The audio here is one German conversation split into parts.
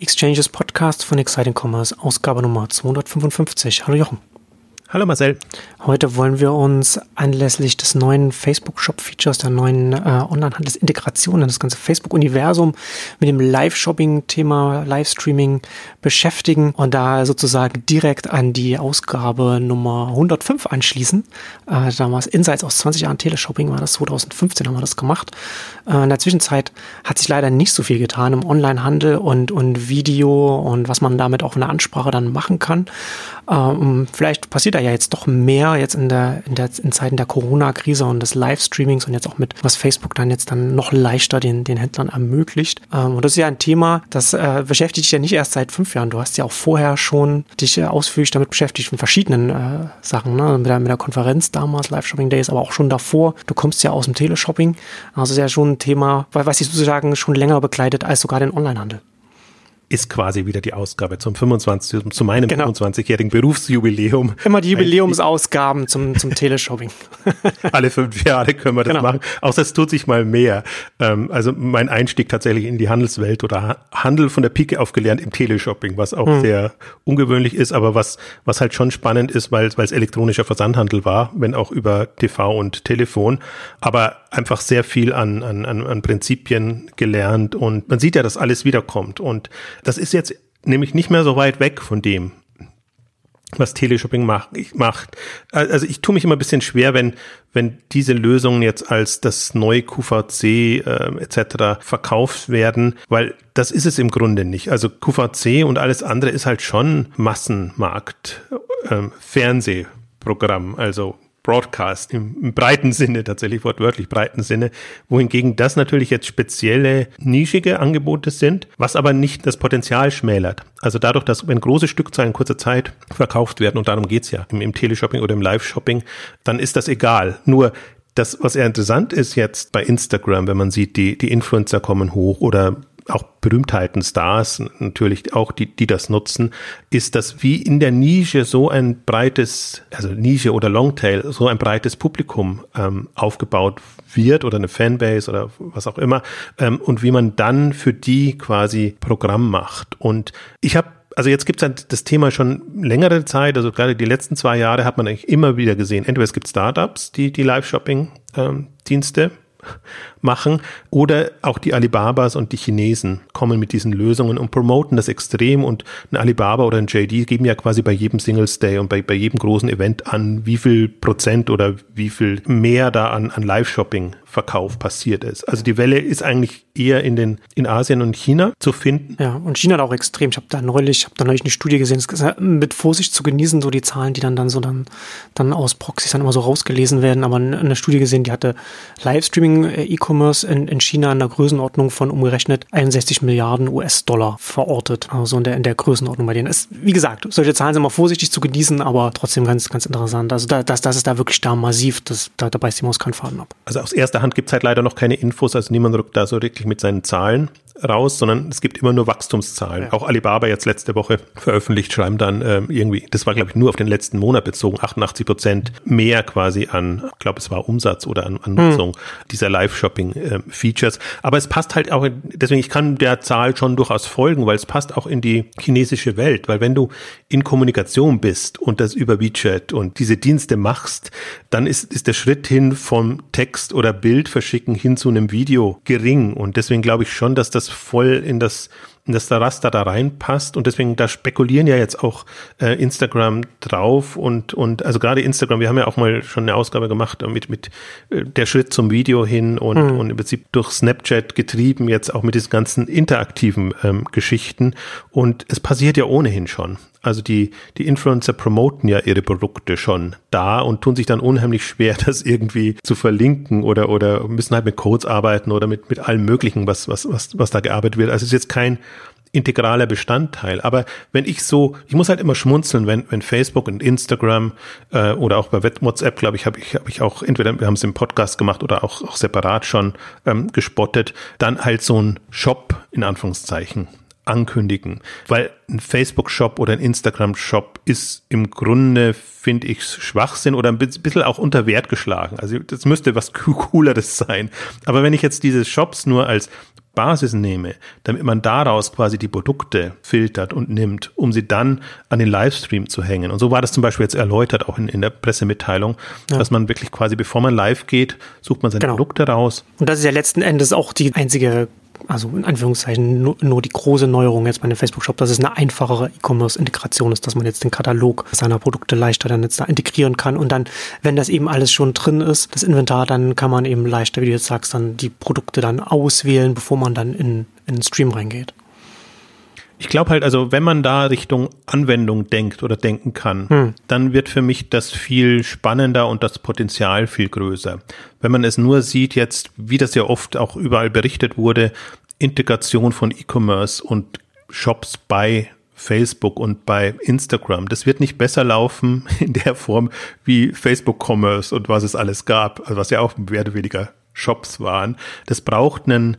Exchanges Podcast von Exciting Commerce, Ausgabe Nummer 255. Hallo Jochen. Hallo Marcel. Heute wollen wir uns anlässlich des neuen Facebook-Shop-Features, der neuen äh, Online-Handelsintegration, das ganze Facebook-Universum mit dem Live-Shopping-Thema, Livestreaming beschäftigen und da sozusagen direkt an die Ausgabe Nummer 105 anschließen. Äh, damals Insights aus 20 Jahren Teleshopping war das, 2015 haben wir das gemacht. Äh, in der Zwischenzeit hat sich leider nicht so viel getan im Online-Handel und, und Video und was man damit auch in der Ansprache dann machen kann. Ähm, vielleicht passiert da ja jetzt doch mehr jetzt in der, in der in Zeiten der Corona-Krise und des Livestreamings und jetzt auch mit, was Facebook dann jetzt dann noch leichter den, den Händlern ermöglicht. Ähm, und das ist ja ein Thema, das äh, beschäftigt dich ja nicht erst seit fünf Jahren. Du hast ja auch vorher schon dich äh, ausführlich damit beschäftigt in verschiedenen äh, Sachen, ne? mit, der, mit der Konferenz damals, Live Shopping Days, aber auch schon davor. Du kommst ja aus dem Teleshopping. Also ist ja schon ein Thema, was dich sozusagen schon länger begleitet als sogar den Onlinehandel ist quasi wieder die Ausgabe zum 25, zu meinem genau. 25-jährigen Berufsjubiläum. Immer die Jubiläumsausgaben zum, zum Teleshopping. Alle fünf Jahre können wir das genau. machen. Außer es tut sich mal mehr. Ähm, also mein Einstieg tatsächlich in die Handelswelt oder Handel von der Pike aufgelernt im Teleshopping, was auch hm. sehr ungewöhnlich ist, aber was, was halt schon spannend ist, weil es elektronischer Versandhandel war, wenn auch über TV und Telefon. Aber einfach sehr viel an, an, an Prinzipien gelernt und man sieht ja, dass alles wiederkommt und das ist jetzt nämlich nicht mehr so weit weg von dem, was Teleshopping macht. Also ich tue mich immer ein bisschen schwer, wenn, wenn diese Lösungen jetzt als das neue QVC äh, etc. verkauft werden, weil das ist es im Grunde nicht. Also QVC und alles andere ist halt schon Massenmarkt, äh, Fernsehprogramm, also Broadcast im, im, breiten Sinne, tatsächlich wortwörtlich breiten Sinne, wohingegen das natürlich jetzt spezielle, nischige Angebote sind, was aber nicht das Potenzial schmälert. Also dadurch, dass wenn große Stückzahlen in kurzer Zeit verkauft werden, und darum geht's ja im, im Teleshopping oder im Live-Shopping, dann ist das egal. Nur das, was eher interessant ist jetzt bei Instagram, wenn man sieht, die, die Influencer kommen hoch oder auch Berühmtheiten, Stars natürlich auch, die, die das nutzen, ist, dass wie in der Nische so ein breites, also Nische oder Longtail, so ein breites Publikum ähm, aufgebaut wird oder eine Fanbase oder was auch immer ähm, und wie man dann für die quasi Programm macht. Und ich habe also jetzt gibt es halt das Thema schon längere Zeit, also gerade die letzten zwei Jahre hat man eigentlich immer wieder gesehen, entweder es gibt Startups, die die Live-Shopping-Dienste ähm, machen. Oder auch die Alibabas und die Chinesen kommen mit diesen Lösungen und promoten das extrem. Und ein Alibaba oder ein JD geben ja quasi bei jedem Singles Day und bei, bei jedem großen Event an, wie viel Prozent oder wie viel mehr da an, an Live-Shopping Verkauf passiert ist. Also die Welle ist eigentlich eher in den in Asien und China zu finden. Ja, und China hat auch extrem. Ich habe da neulich, habe da neulich eine Studie gesehen, es ist mit Vorsicht zu genießen, so die Zahlen, die dann dann so dann dann aus Proxys dann immer so rausgelesen werden. Aber eine Studie gesehen, die hatte Livestreaming äh, E-Commerce in, in China in der Größenordnung von umgerechnet 61 Milliarden US-Dollar verortet. Also in der in der Größenordnung bei denen ist, wie gesagt, solche Zahlen sind immer vorsichtig zu genießen, aber trotzdem ganz ganz interessant. Also da, das das ist da wirklich da massiv, das da, da beißt die Maus keinen Faden ab. Also aus erster Hand gibt es halt leider noch keine Infos, also niemand rückt da so wirklich mit seinen Zahlen raus, sondern es gibt immer nur Wachstumszahlen. Ja. Auch Alibaba jetzt letzte Woche veröffentlicht, schreiben dann ähm, irgendwie, das war glaube ich nur auf den letzten Monat bezogen, 88 Prozent mehr quasi an, ich glaube es war Umsatz oder an, an hm. Nutzung hm. dieser Live-Shopping-Features. Ähm, Aber es passt halt auch, deswegen ich kann der Zahl schon durchaus folgen, weil es passt auch in die chinesische Welt, weil wenn du in Kommunikation bist und das über WeChat und diese Dienste machst, dann ist, ist der Schritt hin vom Text oder Bild verschicken hin zu einem Video gering und deswegen glaube ich schon, dass das voll in das in das Raster da reinpasst und deswegen da spekulieren ja jetzt auch äh, Instagram drauf und und also gerade Instagram, wir haben ja auch mal schon eine Ausgabe gemacht mit mit äh, der Schritt zum Video hin und mhm. und im Prinzip durch Snapchat getrieben jetzt auch mit diesen ganzen interaktiven ähm, Geschichten und es passiert ja ohnehin schon. Also die, die Influencer promoten ja ihre Produkte schon da und tun sich dann unheimlich schwer, das irgendwie zu verlinken oder, oder müssen halt mit Codes arbeiten oder mit, mit allem Möglichen, was, was, was, was da gearbeitet wird. Also es ist jetzt kein integraler Bestandteil. Aber wenn ich so, ich muss halt immer schmunzeln, wenn, wenn Facebook und Instagram äh, oder auch bei WhatsApp, glaube ich, habe ich, hab ich auch, entweder wir haben es im Podcast gemacht oder auch, auch separat schon ähm, gespottet, dann halt so ein Shop in Anführungszeichen ankündigen. Weil ein Facebook-Shop oder ein Instagram-Shop ist im Grunde, finde ich, Schwachsinn oder ein bisschen auch unter Wert geschlagen. Also das müsste was Cooleres sein. Aber wenn ich jetzt diese Shops nur als Basis nehme, damit man daraus quasi die Produkte filtert und nimmt, um sie dann an den Livestream zu hängen. Und so war das zum Beispiel jetzt erläutert, auch in, in der Pressemitteilung, ja. dass man wirklich quasi, bevor man live geht, sucht man seine genau. Produkte raus. Und das ist ja letzten Endes auch die einzige also in Anführungszeichen nur, nur die große Neuerung jetzt bei dem Facebook-Shop, dass es eine einfachere E-Commerce-Integration ist, dass man jetzt den Katalog seiner Produkte leichter dann jetzt da integrieren kann und dann, wenn das eben alles schon drin ist, das Inventar, dann kann man eben leichter, wie du jetzt sagst, dann die Produkte dann auswählen, bevor man dann in, in den Stream reingeht. Ich glaube halt, also wenn man da Richtung Anwendung denkt oder denken kann, hm. dann wird für mich das viel spannender und das Potenzial viel größer. Wenn man es nur sieht jetzt, wie das ja oft auch überall berichtet wurde, Integration von E-Commerce und Shops bei Facebook und bei Instagram. Das wird nicht besser laufen in der Form wie Facebook Commerce und was es alles gab, also was ja auch mehr oder weniger Shops waren. Das braucht einen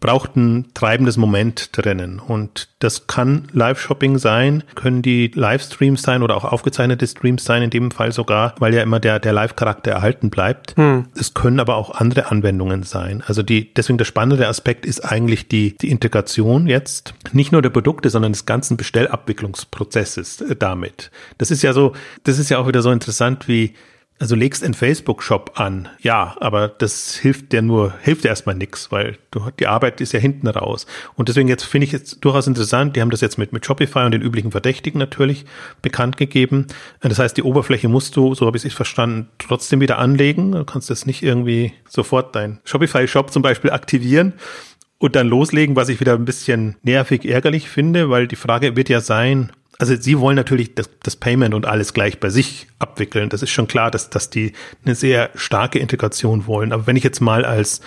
braucht ein treibendes Moment drinnen. Und das kann Live-Shopping sein, können die Livestreams sein oder auch aufgezeichnete Streams sein, in dem Fall sogar, weil ja immer der, der Live-Charakter erhalten bleibt. Hm. Es können aber auch andere Anwendungen sein. Also die, deswegen der spannende Aspekt ist eigentlich die, die Integration jetzt, nicht nur der Produkte, sondern des ganzen Bestellabwicklungsprozesses äh, damit. Das ist ja so, das ist ja auch wieder so interessant wie, also legst einen Facebook-Shop an, ja, aber das hilft dir nur, hilft dir erstmal nix, weil du, die Arbeit ist ja hinten raus. Und deswegen jetzt finde ich jetzt durchaus interessant, die haben das jetzt mit, mit Shopify und den üblichen Verdächtigen natürlich bekannt gegeben. Das heißt, die Oberfläche musst du, so habe ich es verstanden, trotzdem wieder anlegen. Du kannst jetzt nicht irgendwie sofort dein Shopify-Shop zum Beispiel aktivieren und dann loslegen, was ich wieder ein bisschen nervig ärgerlich finde, weil die Frage wird ja sein, also sie wollen natürlich das, das, Payment und alles gleich bei sich abwickeln. Das ist schon klar, dass, dass die eine sehr starke Integration wollen. Aber wenn ich jetzt mal als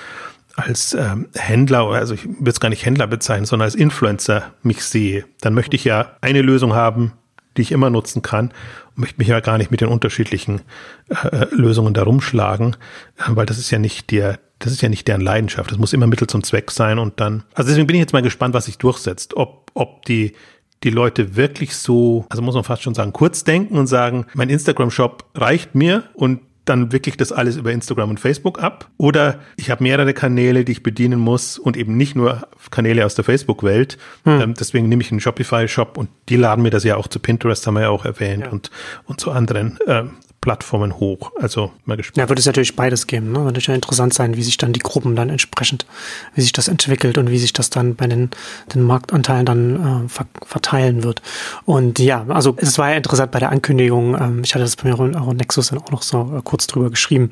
als ähm, Händler, also ich will es gar nicht Händler bezeichnen, sondern als Influencer mich sehe, dann möchte ich ja eine Lösung haben, die ich immer nutzen kann und möchte mich ja gar nicht mit den unterschiedlichen äh, äh Lösungen da rumschlagen, äh, weil das ist ja nicht der, das ist ja nicht deren Leidenschaft. Das muss immer Mittel zum Zweck sein und dann, also deswegen bin ich jetzt mal gespannt, was sich durchsetzt, ob, ob die die Leute wirklich so, also muss man fast schon sagen, kurz denken und sagen, mein Instagram-Shop reicht mir und dann wirklich das alles über Instagram und Facebook ab. Oder ich habe mehrere Kanäle, die ich bedienen muss und eben nicht nur Kanäle aus der Facebook-Welt. Hm. Ähm, deswegen nehme ich einen Shopify-Shop und die laden mir das ja auch zu Pinterest, haben wir ja auch erwähnt, ja. und, und zu anderen ähm, Plattformen hoch. Also mal gespannt. Ja, wird es natürlich beides geben. Ne? Wird natürlich interessant sein, wie sich dann die Gruppen dann entsprechend, wie sich das entwickelt und wie sich das dann bei den, den Marktanteilen dann äh, ver verteilen wird. Und ja, also es war ja interessant bei der Ankündigung. Ähm, ich hatte das bei mir auch Nexus dann auch noch so äh, kurz drüber geschrieben,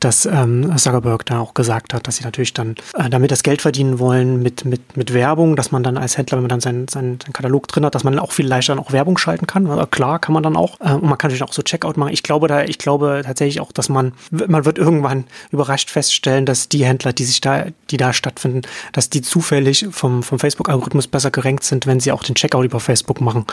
dass ähm, Zuckerberg da auch gesagt hat, dass sie natürlich dann äh, damit das Geld verdienen wollen mit, mit, mit Werbung, dass man dann als Händler, wenn man dann seinen, seinen, seinen Katalog drin hat, dass man auch viel leichter dann auch Werbung schalten kann. Also klar kann man dann auch. Äh, und man kann natürlich auch so Checkout machen. Ich glaube, da, ich glaube tatsächlich auch, dass man, man wird irgendwann überrascht feststellen, dass die Händler, die sich da, die da stattfinden, dass die zufällig vom, vom Facebook-Algorithmus besser gerankt sind, wenn sie auch den Checkout über Facebook machen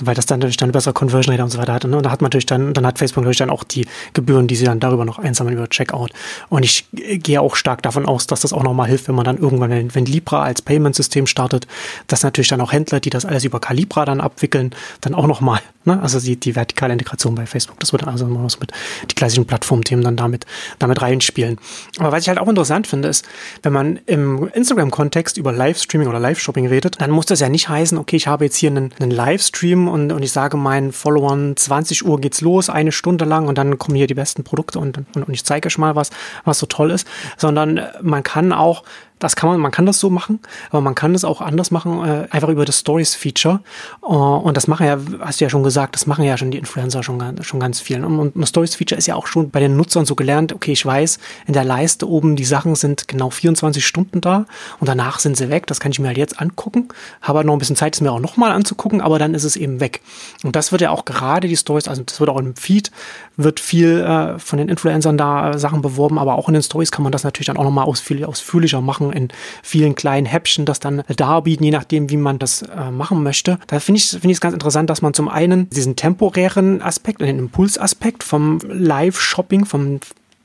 weil das dann natürlich dann eine bessere Conversion Rate und so weiter hat. Ne? Und da hat man natürlich dann, dann hat Facebook natürlich dann auch die Gebühren, die sie dann darüber noch einsammeln über Checkout. Und ich gehe auch stark davon aus, dass das auch nochmal hilft, wenn man dann irgendwann, wenn, wenn Libra als Payment-System startet, dass natürlich dann auch Händler, die das alles über Calibra dann abwickeln, dann auch nochmal, ne? also die, die vertikale Integration bei Facebook, das wird also immer was mit die klassischen Plattformthemen dann damit, damit reinspielen. Aber was ich halt auch interessant finde, ist, wenn man im Instagram-Kontext über Livestreaming oder Live-Shopping redet, dann muss das ja nicht heißen, okay, ich habe jetzt hier einen, einen Livestream und, und ich sage meinen Followern, 20 Uhr geht's los, eine Stunde lang und dann kommen hier die besten Produkte und, und, und ich zeige euch mal was, was so toll ist, sondern man kann auch das kann man, man kann das so machen, aber man kann das auch anders machen, äh, einfach über das Stories-Feature. Uh, und das machen ja, hast du ja schon gesagt, das machen ja schon die Influencer schon, schon ganz viel. Und, und das Stories-Feature ist ja auch schon bei den Nutzern so gelernt, okay, ich weiß, in der Leiste oben, die Sachen sind genau 24 Stunden da und danach sind sie weg. Das kann ich mir halt jetzt angucken. Habe halt noch ein bisschen Zeit, es mir auch nochmal anzugucken, aber dann ist es eben weg. Und das wird ja auch gerade die Stories, also das wird auch im Feed, wird viel äh, von den Influencern da äh, Sachen beworben, aber auch in den Stories kann man das natürlich dann auch nochmal ausführlich, ausführlicher machen in vielen kleinen Häppchen das dann darbieten, je nachdem, wie man das äh, machen möchte. Da finde ich es find ganz interessant, dass man zum einen diesen temporären Aspekt, den Impulsaspekt vom Live-Shopping, vom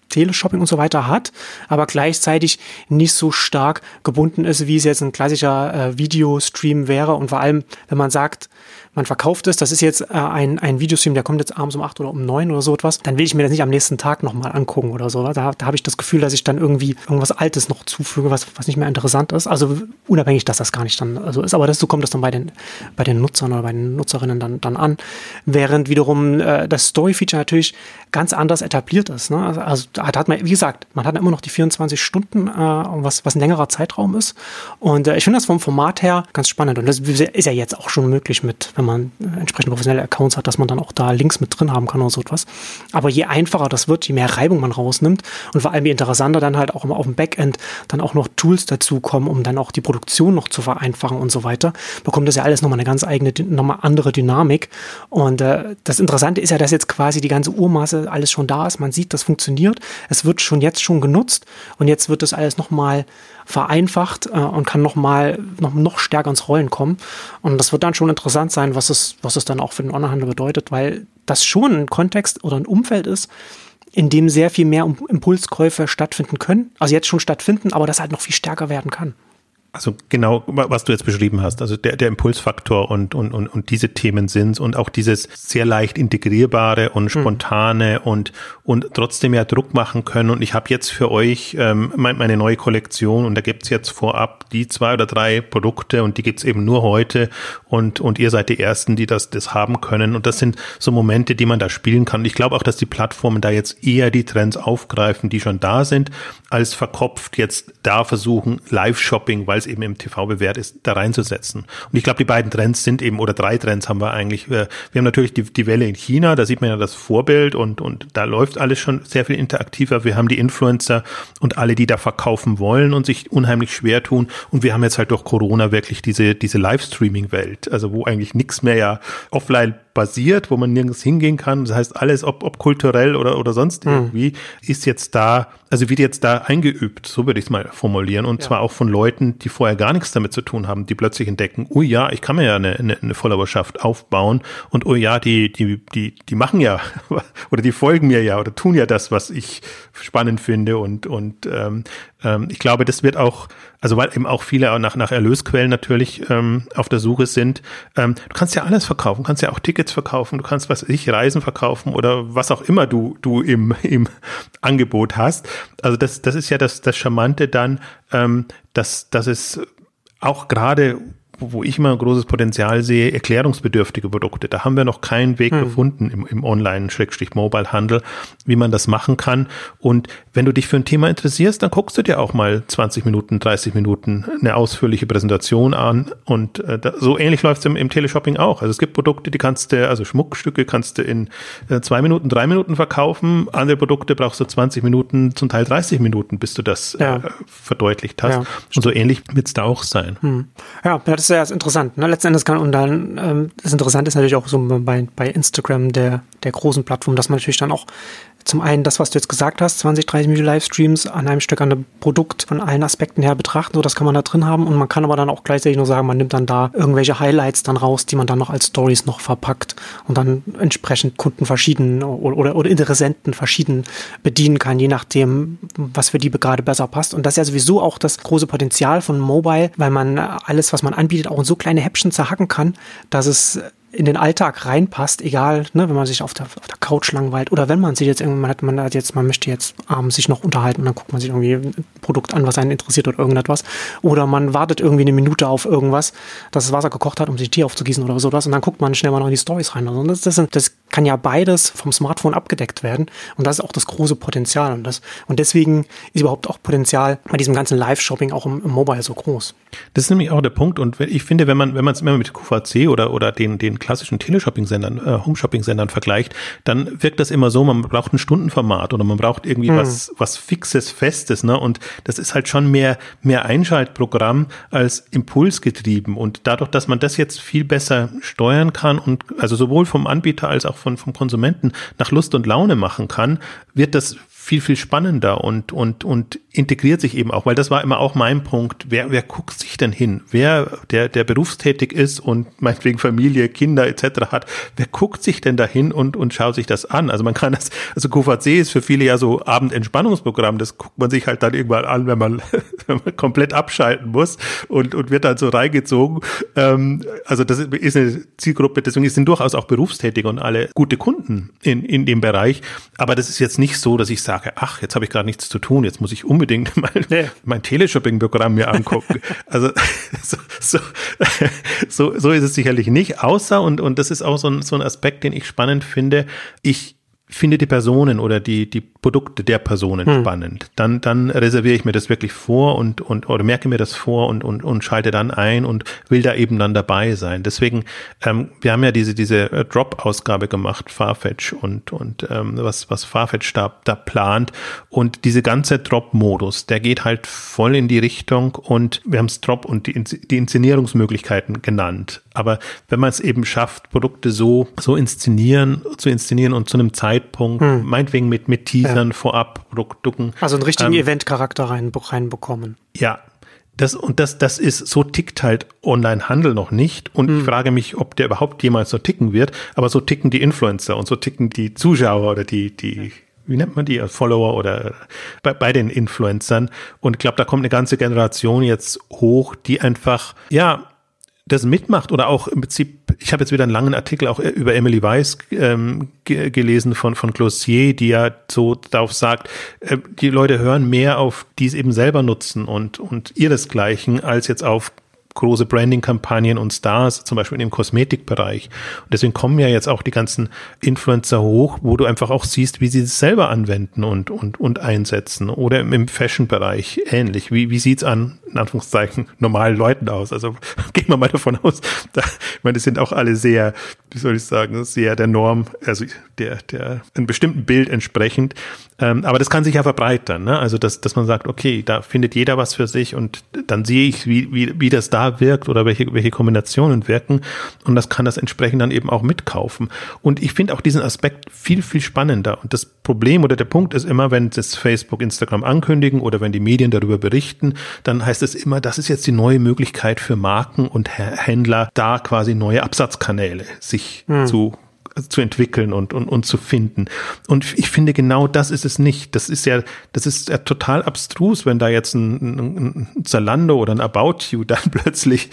Teleshopping und so weiter hat, aber gleichzeitig nicht so stark gebunden ist, wie es jetzt ein klassischer äh, Videostream wäre. Und vor allem, wenn man sagt, man verkauft es, das ist jetzt äh, ein, ein Videostream, der kommt jetzt abends um acht oder um neun oder so etwas, dann will ich mir das nicht am nächsten Tag nochmal angucken oder so. Da, da habe ich das Gefühl, dass ich dann irgendwie irgendwas Altes noch zufüge, was, was nicht mehr interessant ist. Also unabhängig, dass das gar nicht dann so also ist, aber das, so kommt das dann bei den, bei den Nutzern oder bei den Nutzerinnen dann, dann an. Während wiederum äh, das Story-Feature natürlich ganz anders etabliert ist. Ne? Also, also da hat man, wie gesagt, man hat immer noch die 24 Stunden, äh, was, was ein längerer Zeitraum ist. Und äh, ich finde das vom Format her ganz spannend. Und das ist ja jetzt auch schon möglich mit, wenn man entsprechend professionelle Accounts hat, dass man dann auch da Links mit drin haben kann oder so etwas. Aber je einfacher das wird, je mehr Reibung man rausnimmt und vor allem je interessanter dann halt auch immer auf dem Backend dann auch noch Tools dazukommen, um dann auch die Produktion noch zu vereinfachen und so weiter, bekommt das ja alles nochmal eine ganz eigene, nochmal andere Dynamik. Und äh, das Interessante ist ja, dass jetzt quasi die ganze Urmasse alles schon da ist. Man sieht, das funktioniert. Es wird schon jetzt schon genutzt und jetzt wird das alles nochmal vereinfacht äh, und kann nochmal noch, noch stärker ins Rollen kommen. Und das wird dann schon interessant sein, was es, was es dann auch für den Onlinehandel bedeutet, weil das schon ein Kontext oder ein Umfeld ist, in dem sehr viel mehr Impulskäufe stattfinden können, also jetzt schon stattfinden, aber das halt noch viel stärker werden kann. Also genau, was du jetzt beschrieben hast, also der, der Impulsfaktor und, und, und, und diese Themen sind und auch dieses sehr leicht integrierbare und hm. spontane mhm. und, und trotzdem ja Druck machen können. Und ich habe jetzt für euch ähm, meine, meine neue Kollektion und da gibt's jetzt vorab die zwei oder drei Produkte und die gibt's eben nur heute und, und ihr seid die Ersten, die das, das haben können. Und das sind so Momente, die man da spielen kann. Und ich glaube auch, dass die Plattformen da jetzt eher die Trends aufgreifen, die schon da sind, als verkopft jetzt da versuchen, Live-Shopping, weil es eben im TV bewährt ist, da reinzusetzen. Und ich glaube, die beiden Trends sind eben, oder drei Trends haben wir eigentlich. Wir haben natürlich die, die Welle in China, da sieht man ja das Vorbild und, und da läuft alles schon sehr viel interaktiver. Wir haben die Influencer und alle, die da verkaufen wollen und sich unheimlich schwer tun. Und wir haben jetzt halt durch Corona wirklich diese, diese Livestreaming-Welt, also wo eigentlich nichts mehr ja offline basiert, wo man nirgends hingehen kann. Das heißt, alles, ob, ob kulturell oder, oder sonst hm. irgendwie, ist jetzt da, also wird jetzt da eingeübt, so würde ich es mal formulieren. Und ja. zwar auch von Leuten, die vorher gar nichts damit zu tun haben, die plötzlich entdecken, oh ja, ich kann mir ja eine, eine, eine Followerschaft aufbauen und oh ja, die, die, die, die machen ja oder die folgen mir ja oder tun ja das, was ich spannend finde und, und ähm, ähm, ich glaube, das wird auch, also weil eben auch viele nach, nach Erlösquellen natürlich ähm, auf der Suche sind. Ähm, du kannst ja alles verkaufen, du kannst ja auch Tickets verkaufen, du kannst, was ich, Reisen verkaufen oder was auch immer du, du im, im Angebot hast. Also das, das ist ja das, das Charmante dann, ähm, dass, dass es auch gerade wo ich immer ein großes Potenzial sehe, erklärungsbedürftige Produkte. Da haben wir noch keinen Weg hm. gefunden im, im Online-Mobile-Handel, wie man das machen kann. Und wenn du dich für ein Thema interessierst, dann guckst du dir auch mal 20 Minuten, 30 Minuten eine ausführliche Präsentation an. Und äh, da, so ähnlich läuft es im, im Teleshopping auch. Also es gibt Produkte, die kannst du, also Schmuckstücke kannst du in äh, zwei Minuten, drei Minuten verkaufen. Andere Produkte brauchst du 20 Minuten, zum Teil 30 Minuten, bis du das ja. äh, verdeutlicht hast. Ja. Und so ähnlich wird es da auch sein. Hm. Ja, das ist ja interessant. Ne? Letzten Endes kann, und dann, ähm, das Interessante ist natürlich auch so bei, bei Instagram, der, der großen Plattform, dass man natürlich dann auch zum einen das, was du jetzt gesagt hast, 20, 30 Minuten Livestreams an einem Stück an einem Produkt von allen Aspekten her betrachten, so das kann man da drin haben und man kann aber dann auch gleichzeitig nur sagen, man nimmt dann da irgendwelche Highlights dann raus, die man dann noch als Stories noch verpackt und dann entsprechend Kunden verschieden oder, oder, oder Interessenten verschieden bedienen kann, je nachdem, was für die gerade besser passt. Und das ist ja sowieso auch das große Potenzial von Mobile, weil man alles, was man anbietet, auch in so kleine Häppchen zerhacken kann, dass es in den Alltag reinpasst, egal, ne, wenn man sich auf der, auf der Couch langweilt oder wenn man sich jetzt irgendwann hat, man hat jetzt, man möchte jetzt abends sich noch unterhalten und dann guckt man sich irgendwie ein Produkt an, was einen interessiert oder irgendetwas. Oder man wartet irgendwie eine Minute auf irgendwas, dass das Wasser gekocht hat, um sich Tee aufzugießen oder sowas und dann guckt man schnell mal noch in die Stories rein. Also das, das, das kann ja beides vom Smartphone abgedeckt werden und das ist auch das große Potenzial und das, und deswegen ist überhaupt auch Potenzial bei diesem ganzen Live-Shopping auch im, im Mobile so groß. Das ist nämlich auch der Punkt und ich finde, wenn man, wenn man es immer mit QVC oder, oder den, den klassischen Teleshopping-Sendern, äh, Home-Shopping-Sendern vergleicht, dann wirkt das immer so, man braucht ein Stundenformat oder man braucht irgendwie hm. was, was Fixes, Festes, ne? Und das ist halt schon mehr, mehr Einschaltprogramm als impulsgetrieben. Und dadurch, dass man das jetzt viel besser steuern kann und also sowohl vom Anbieter als auch von, vom Konsumenten nach Lust und Laune machen kann, wird das viel, viel spannender und, und, und integriert sich eben auch, weil das war immer auch mein Punkt. Wer, wer guckt sich denn hin? Wer, der, der berufstätig ist und meinetwegen Familie, Kinder etc. hat, wer guckt sich denn dahin und, und schaut sich das an? Also man kann das, also QVC ist für viele ja so Abendentspannungsprogramm, das guckt man sich halt dann irgendwann an, wenn man, wenn man komplett abschalten muss und, und wird dann so reingezogen. Ähm, also das ist eine Zielgruppe, deswegen sind durchaus auch Berufstätige und alle gute Kunden in, in dem Bereich. Aber das ist jetzt nicht so, dass ich sage, ach, jetzt habe ich gerade nichts zu tun, jetzt muss ich unbedingt mal nee. mein Teleshopping-Programm mir angucken. also so, so, so, so ist es sicherlich nicht, außer, und, und das ist auch so ein, so ein Aspekt, den ich spannend finde, ich finde die Personen oder die, die Produkte der Personen hm. spannend. Dann, dann reserviere ich mir das wirklich vor und, und oder merke mir das vor und, und, und schalte dann ein und will da eben dann dabei sein. Deswegen, ähm, wir haben ja diese, diese äh, Drop-Ausgabe gemacht, Farfetch und, und ähm, was, was Farfetch da, da plant. Und diese ganze Drop-Modus, der geht halt voll in die Richtung und wir haben es Drop und die, die Inszenierungsmöglichkeiten genannt. Aber wenn man es eben schafft, Produkte so, so inszenieren, zu inszenieren und zu einem Zeitpunkt, hm. meinetwegen mit, mit Teasern ja. vorab, Produkten. Also einen richtigen ähm, Event-Charakter rein, reinbekommen. Ja. Das, und das, das ist, so tickt halt Online-Handel noch nicht. Und hm. ich frage mich, ob der überhaupt jemals so ticken wird. Aber so ticken die Influencer und so ticken die Zuschauer oder die, die, wie nennt man die, Follower oder bei, bei den Influencern. Und ich glaube, da kommt eine ganze Generation jetzt hoch, die einfach, ja, das mitmacht oder auch im Prinzip, ich habe jetzt wieder einen langen Artikel auch über Emily Weiss ähm, gelesen von, von Glossier, die ja so darauf sagt, äh, die Leute hören mehr auf, die es eben selber nutzen und, und ihresgleichen, als jetzt auf große Branding-Kampagnen und Stars, zum Beispiel im Kosmetikbereich. Und deswegen kommen ja jetzt auch die ganzen Influencer hoch, wo du einfach auch siehst, wie sie es selber anwenden und, und, und einsetzen. Oder im Fashion-Bereich ähnlich. Wie, wie sieht's an, in Anführungszeichen, normalen Leuten aus? Also gehen wir mal davon aus, da, ich meine, die sind auch alle sehr, wie soll ich sagen, sehr der Norm, also der, der, einem bestimmten Bild entsprechend. Ähm, aber das kann sich ja verbreitern, ne? Also, dass, dass man sagt, okay, da findet jeder was für sich und dann sehe ich, wie, wie, wie das da wirkt oder welche, welche Kombinationen wirken und das kann das entsprechend dann eben auch mitkaufen. Und ich finde auch diesen Aspekt viel, viel spannender. Und das Problem oder der Punkt ist immer, wenn das Facebook, Instagram ankündigen oder wenn die Medien darüber berichten, dann heißt es immer, das ist jetzt die neue Möglichkeit für Marken und Händler, da quasi neue Absatzkanäle sich hm. zu zu entwickeln und, und, und zu finden. Und ich finde, genau das ist es nicht. Das ist ja, das ist ja total abstrus, wenn da jetzt ein, ein Zalando oder ein About You dann plötzlich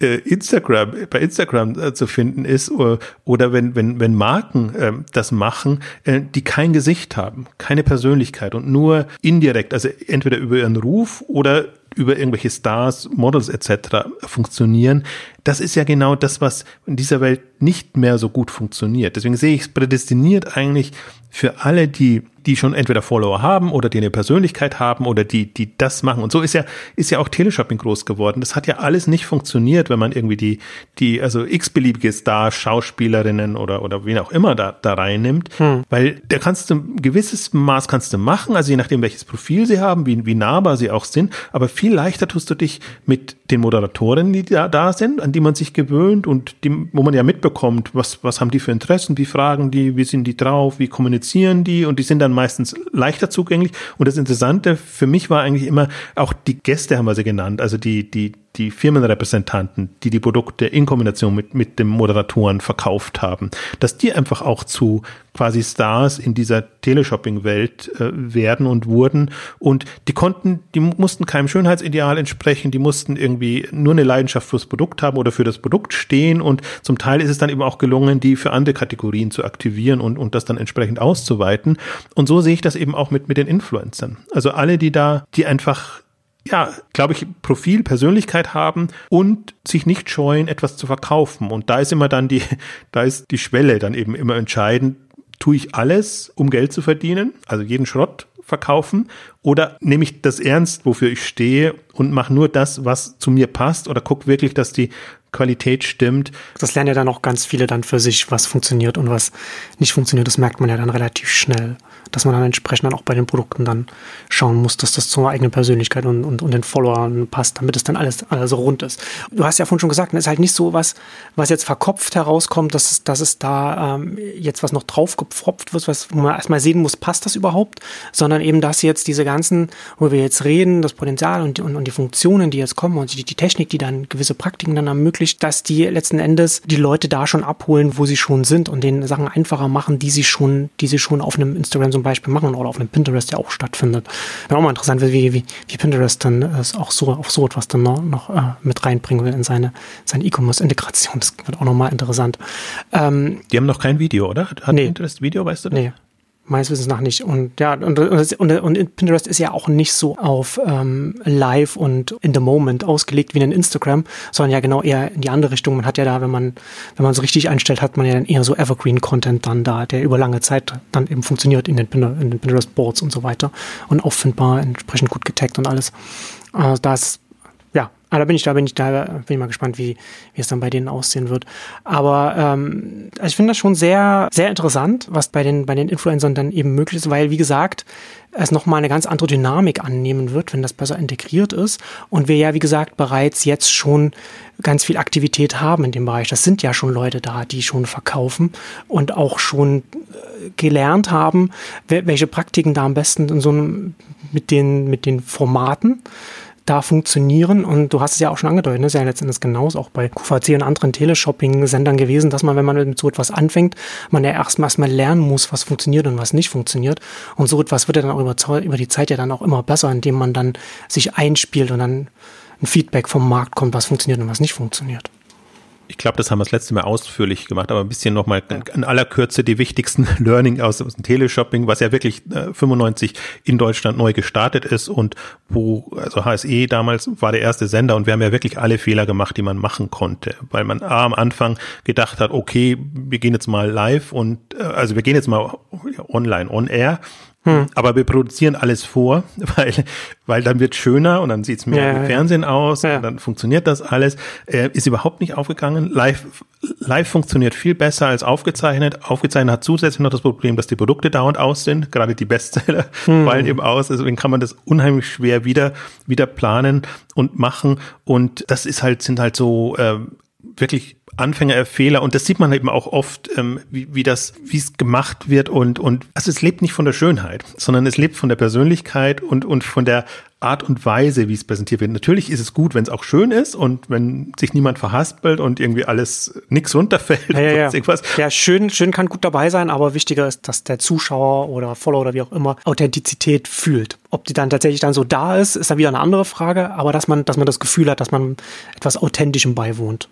äh, äh, Instagram, bei Instagram äh, zu finden ist oder, oder wenn, wenn, wenn Marken äh, das machen, äh, die kein Gesicht haben, keine Persönlichkeit und nur indirekt, also entweder über ihren Ruf oder über irgendwelche Stars, Models etc. funktionieren. Das ist ja genau das, was in dieser Welt nicht mehr so gut funktioniert. Deswegen sehe ich es prädestiniert eigentlich für alle, die die schon entweder Follower haben oder die eine Persönlichkeit haben oder die, die das machen. Und so ist ja, ist ja auch Teleshopping groß geworden. Das hat ja alles nicht funktioniert, wenn man irgendwie die, die, also x-beliebige Star, Schauspielerinnen oder, oder wen auch immer da, da reinnimmt. Hm. Weil da kannst du ein gewisses Maß kannst du machen, also je nachdem, welches Profil sie haben, wie, wie nahbar sie auch sind. Aber viel leichter tust du dich mit den Moderatorinnen, die da, da sind, an die man sich gewöhnt und die, wo man ja mitbekommt, was, was haben die für Interessen, wie fragen die, wie sind die drauf, wie kommunizieren die und die sind dann meistens leichter zugänglich. Und das Interessante für mich war eigentlich immer, auch die Gäste haben wir sie genannt, also die, die, die Firmenrepräsentanten, die die Produkte in Kombination mit, mit dem Moderatoren verkauft haben, dass die einfach auch zu quasi Stars in dieser Teleshopping-Welt äh, werden und wurden. Und die konnten, die mussten keinem Schönheitsideal entsprechen, die mussten irgendwie nur eine Leidenschaft fürs Produkt haben oder für das Produkt stehen. Und zum Teil ist es dann eben auch gelungen, die für andere Kategorien zu aktivieren und, und das dann entsprechend auszuweiten. Und so sehe ich das eben auch mit, mit den Influencern. Also alle, die da, die einfach ja, glaube ich, Profil, Persönlichkeit haben und sich nicht scheuen, etwas zu verkaufen. Und da ist immer dann die, da ist die Schwelle dann eben immer entscheidend. Tue ich alles, um Geld zu verdienen, also jeden Schrott verkaufen, oder nehme ich das ernst, wofür ich stehe und mache nur das, was zu mir passt, oder guck wirklich, dass die Qualität stimmt. Das lernen ja dann auch ganz viele dann für sich, was funktioniert und was nicht funktioniert. Das merkt man ja dann relativ schnell dass man dann entsprechend dann auch bei den Produkten dann schauen muss, dass das zur eigenen Persönlichkeit und, und, und den Followern passt, damit es dann alles, alles so rund ist. Du hast ja vorhin schon gesagt, es ist halt nicht so was, was jetzt verkopft herauskommt, dass es, dass es da ähm, jetzt was noch drauf gepfropft wird, was, man erstmal sehen muss, passt das überhaupt, sondern eben, dass jetzt diese ganzen, wo wir jetzt reden, das Potenzial und, und, und die Funktionen, die jetzt kommen und die, die Technik, die dann gewisse Praktiken dann ermöglicht, dass die letzten Endes die Leute da schon abholen, wo sie schon sind und den Sachen einfacher machen, die sie schon, die sie schon auf einem Instagram zum Beispiel machen oder auf einem Pinterest ja auch stattfindet. Wäre auch mal interessant, wie, wie, wie Pinterest dann äh, auch so auf so etwas dann noch, noch äh, mit reinbringen will in seine, seine E-Commerce-Integration. Das wird auch nochmal interessant. Ähm, Die haben noch kein Video, oder? Hat nee. Pinterest Video, weißt du? Das? Nee. Meines Wissens nach nicht. Und ja, und, und, und Pinterest ist ja auch nicht so auf ähm, live und in the moment ausgelegt wie in Instagram, sondern ja genau eher in die andere Richtung. Man hat ja da, wenn man, wenn man es richtig einstellt, hat man ja dann eher so Evergreen-Content dann da, der über lange Zeit dann eben funktioniert in den, in den Pinterest-Boards und so weiter und auffindbar, entsprechend gut getaggt und alles. Also da ist Ah, da bin ich, da bin ich, da bin ich mal gespannt, wie, wie es dann bei denen aussehen wird. Aber ähm, also ich finde das schon sehr, sehr interessant, was bei den, bei den Influencern dann eben möglich ist, weil, wie gesagt, es nochmal eine ganz andere Dynamik annehmen wird, wenn das besser integriert ist. Und wir ja, wie gesagt, bereits jetzt schon ganz viel Aktivität haben in dem Bereich. Das sind ja schon Leute da, die schon verkaufen und auch schon äh, gelernt haben, welche Praktiken da am besten in so einem, mit den, mit den Formaten da funktionieren. Und du hast es ja auch schon angedeutet, ne? ist ja letztendlich genauso auch bei QVC und anderen Teleshopping-Sendern gewesen, dass man, wenn man mit so etwas anfängt, man ja erstmal erstmal lernen muss, was funktioniert und was nicht funktioniert. Und so etwas wird ja dann auch über, über die Zeit ja dann auch immer besser, indem man dann sich einspielt und dann ein Feedback vom Markt kommt, was funktioniert und was nicht funktioniert ich glaube, das haben wir das letzte Mal ausführlich gemacht, aber ein bisschen nochmal in aller Kürze die wichtigsten Learning aus, aus dem Teleshopping, was ja wirklich äh, 95 in Deutschland neu gestartet ist und wo, also HSE damals war der erste Sender und wir haben ja wirklich alle Fehler gemacht, die man machen konnte, weil man A, am Anfang gedacht hat, okay, wir gehen jetzt mal live und, äh, also wir gehen jetzt mal online, on air hm. Aber wir produzieren alles vor, weil, weil dann wird schöner und dann sieht's mehr ja, im Fernsehen aus ja. und dann funktioniert das alles. Äh, ist überhaupt nicht aufgegangen. Live, live funktioniert viel besser als aufgezeichnet. Aufgezeichnet hat zusätzlich noch das Problem, dass die Produkte dauernd aus sind. Gerade die Bestseller hm. fallen eben aus. Deswegen kann man das unheimlich schwer wieder, wieder planen und machen. Und das ist halt, sind halt so äh, wirklich Anfängerfehler und das sieht man eben auch oft, ähm, wie, wie das, wie es gemacht wird und und also es lebt nicht von der Schönheit, sondern es lebt von der Persönlichkeit und und von der Art und Weise, wie es präsentiert wird. Natürlich ist es gut, wenn es auch schön ist und wenn sich niemand verhaspelt und irgendwie alles nichts runterfällt. Ja, ja, ja. ja, schön, schön kann gut dabei sein, aber wichtiger ist, dass der Zuschauer oder Follower oder wie auch immer Authentizität fühlt. Ob die dann tatsächlich dann so da ist, ist dann wieder eine andere Frage, aber dass man, dass man das Gefühl hat, dass man etwas Authentischem beiwohnt.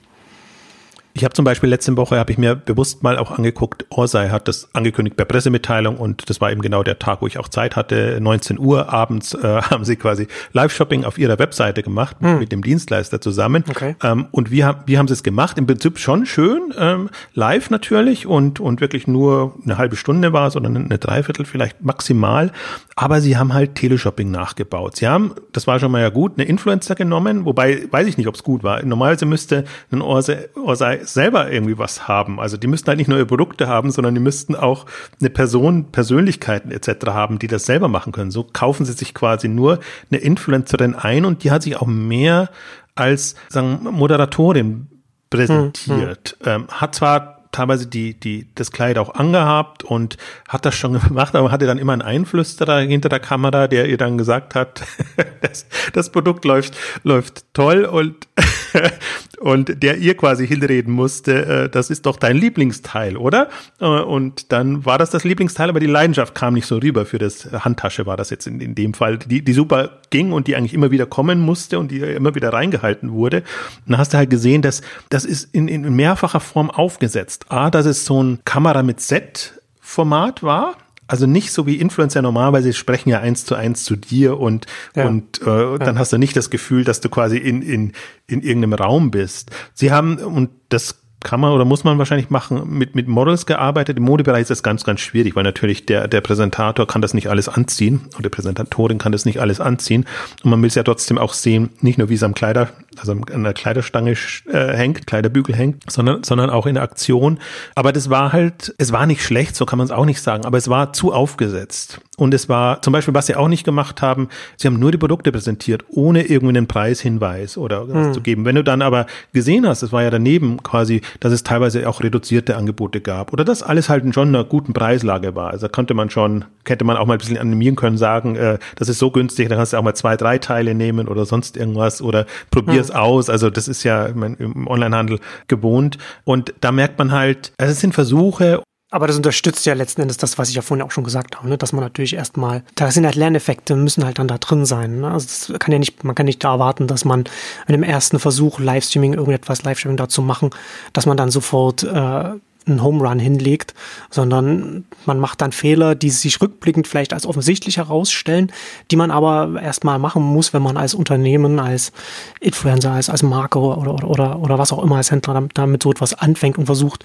Ich habe zum Beispiel letzte Woche, habe ich mir bewusst mal auch angeguckt, Orsay hat das angekündigt per Pressemitteilung und das war eben genau der Tag, wo ich auch Zeit hatte. 19 Uhr abends äh, haben sie quasi Live-Shopping auf ihrer Webseite gemacht hm. mit dem Dienstleister zusammen. Okay. Ähm, und wie, haben wie haben sie es gemacht? Im Prinzip schon schön, ähm, live natürlich und, und wirklich nur eine halbe Stunde war, sondern eine Dreiviertel vielleicht maximal. Aber sie haben halt Teleshopping nachgebaut. Sie haben, das war schon mal ja gut, eine Influencer genommen, wobei weiß ich nicht, ob es gut war. Normalerweise müsste ein Orsay, Orsay selber irgendwie was haben. Also die müssten halt nicht nur ihre Produkte haben, sondern die müssten auch eine Person, Persönlichkeiten etc. haben, die das selber machen können. So kaufen sie sich quasi nur eine Influencerin ein und die hat sich auch mehr als sagen, Moderatorin präsentiert. Hm, hm. Ähm, hat zwar teilweise die, die, das Kleid auch angehabt und hat das schon gemacht, aber hatte dann immer einen Einflüsterer hinter der Kamera, der ihr dann gesagt hat, das, das Produkt läuft, läuft toll und, und der ihr quasi hinreden musste, äh, das ist doch dein Lieblingsteil, oder? Äh, und dann war das das Lieblingsteil, aber die Leidenschaft kam nicht so rüber für das Handtasche war das jetzt in, in dem Fall, die, die super ging und die eigentlich immer wieder kommen musste und die immer wieder reingehalten wurde. Und dann hast du halt gesehen, dass das ist in, in mehrfacher Form aufgesetzt A, dass es so ein Kamera mit Set-Format war. Also nicht so wie Influencer normalerweise sprechen ja eins zu eins zu dir und, ja. und äh, dann ja. hast du nicht das Gefühl, dass du quasi in, in, in irgendeinem Raum bist. Sie haben, und das kann man oder muss man wahrscheinlich machen, mit, mit Models gearbeitet. Im Modebereich ist das ganz, ganz schwierig, weil natürlich der, der Präsentator kann das nicht alles anziehen oder die Präsentatorin kann das nicht alles anziehen. Und man will es ja trotzdem auch sehen, nicht nur wie es am Kleider, also an der Kleiderstange äh, hängt, Kleiderbügel hängt, sondern, sondern auch in der Aktion. Aber das war halt, es war nicht schlecht, so kann man es auch nicht sagen, aber es war zu aufgesetzt. Und es war zum Beispiel, was sie auch nicht gemacht haben, sie haben nur die Produkte präsentiert, ohne irgendwie einen Preishinweis oder was hm. zu geben. Wenn du dann aber gesehen hast, es war ja daneben quasi, dass es teilweise auch reduzierte Angebote gab oder dass alles halt schon in einer guten Preislage war. Also konnte man schon, hätte man auch mal ein bisschen animieren können, sagen, äh, das ist so günstig, da kannst du auch mal zwei, drei Teile nehmen oder sonst irgendwas oder probier's hm. aus. Also das ist ja im Onlinehandel gewohnt. Und da merkt man halt, es sind Versuche aber das unterstützt ja letzten Endes das, was ich ja vorhin auch schon gesagt habe, ne? dass man natürlich erstmal, da sind halt Lerneffekte, müssen halt dann da drin sein. Ne? Also kann ja nicht, man kann nicht da erwarten, dass man mit dem ersten Versuch, Livestreaming, irgendetwas Livestreaming da zu machen, dass man dann sofort äh, einen Home Run hinlegt, sondern man macht dann Fehler, die sich rückblickend vielleicht als offensichtlich herausstellen, die man aber erstmal machen muss, wenn man als Unternehmen, als Influencer, als, als Marke oder, oder, oder, oder was auch immer als Händler damit, damit so etwas anfängt und versucht,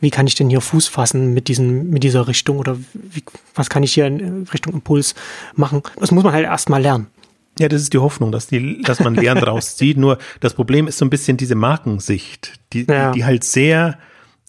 wie kann ich denn hier Fuß fassen mit, diesen, mit dieser Richtung oder wie, was kann ich hier in Richtung Impuls machen. Das muss man halt erstmal lernen. Ja, das ist die Hoffnung, dass, die, dass man Lernen daraus zieht. Nur das Problem ist so ein bisschen diese Markensicht, die, ja. die halt sehr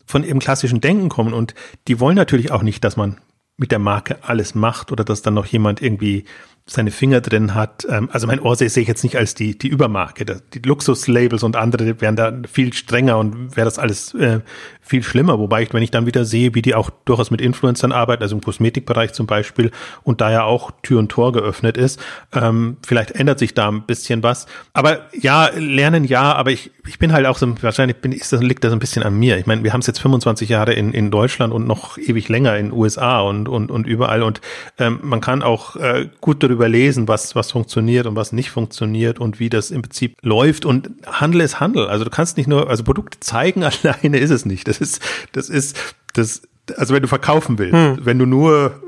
von ihrem klassischen Denken kommen. Und die wollen natürlich auch nicht, dass man mit der Marke alles macht oder dass dann noch jemand irgendwie seine Finger drin hat. Ähm, also mein Orsay sehe ich jetzt nicht als die, die Übermarke. Die Luxuslabels und andere wären da viel strenger und wäre das alles äh, viel schlimmer. Wobei ich, wenn ich dann wieder sehe, wie die auch durchaus mit Influencern arbeiten, also im Kosmetikbereich zum Beispiel, und da ja auch Tür und Tor geöffnet ist, ähm, vielleicht ändert sich da ein bisschen was. Aber ja, lernen ja, aber ich, ich bin halt auch so, wahrscheinlich bin ich, liegt das ein bisschen an mir. Ich meine, wir haben es jetzt 25 Jahre in, in Deutschland und noch ewig länger in USA und, und, und überall und ähm, man kann auch äh, gut darüber lesen, was, was funktioniert und was nicht funktioniert und wie das im Prinzip läuft und Handel ist Handel. Also du kannst nicht nur, also Produkte zeigen alleine ist es nicht. Das ist, das ist, das, also wenn du verkaufen willst, hm. wenn du nur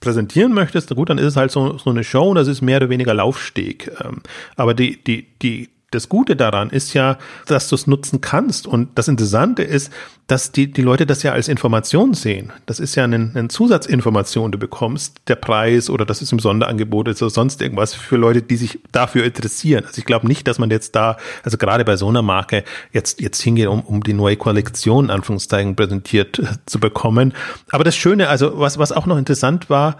präsentieren möchtest, gut, dann ist es halt so, so eine Show und das ist mehr oder weniger Laufsteg. Ähm, aber die, die, die, das Gute daran ist ja, dass du es nutzen kannst. Und das Interessante ist, dass die, die Leute das ja als Information sehen. Das ist ja eine, eine Zusatzinformation, du bekommst, der Preis oder das ist im Sonderangebot oder sonst irgendwas für Leute, die sich dafür interessieren. Also ich glaube nicht, dass man jetzt da, also gerade bei so einer Marke, jetzt, jetzt hingeht, um, um die neue Kollektion, Anführungszeichen, präsentiert äh, zu bekommen. Aber das Schöne, also was, was auch noch interessant war,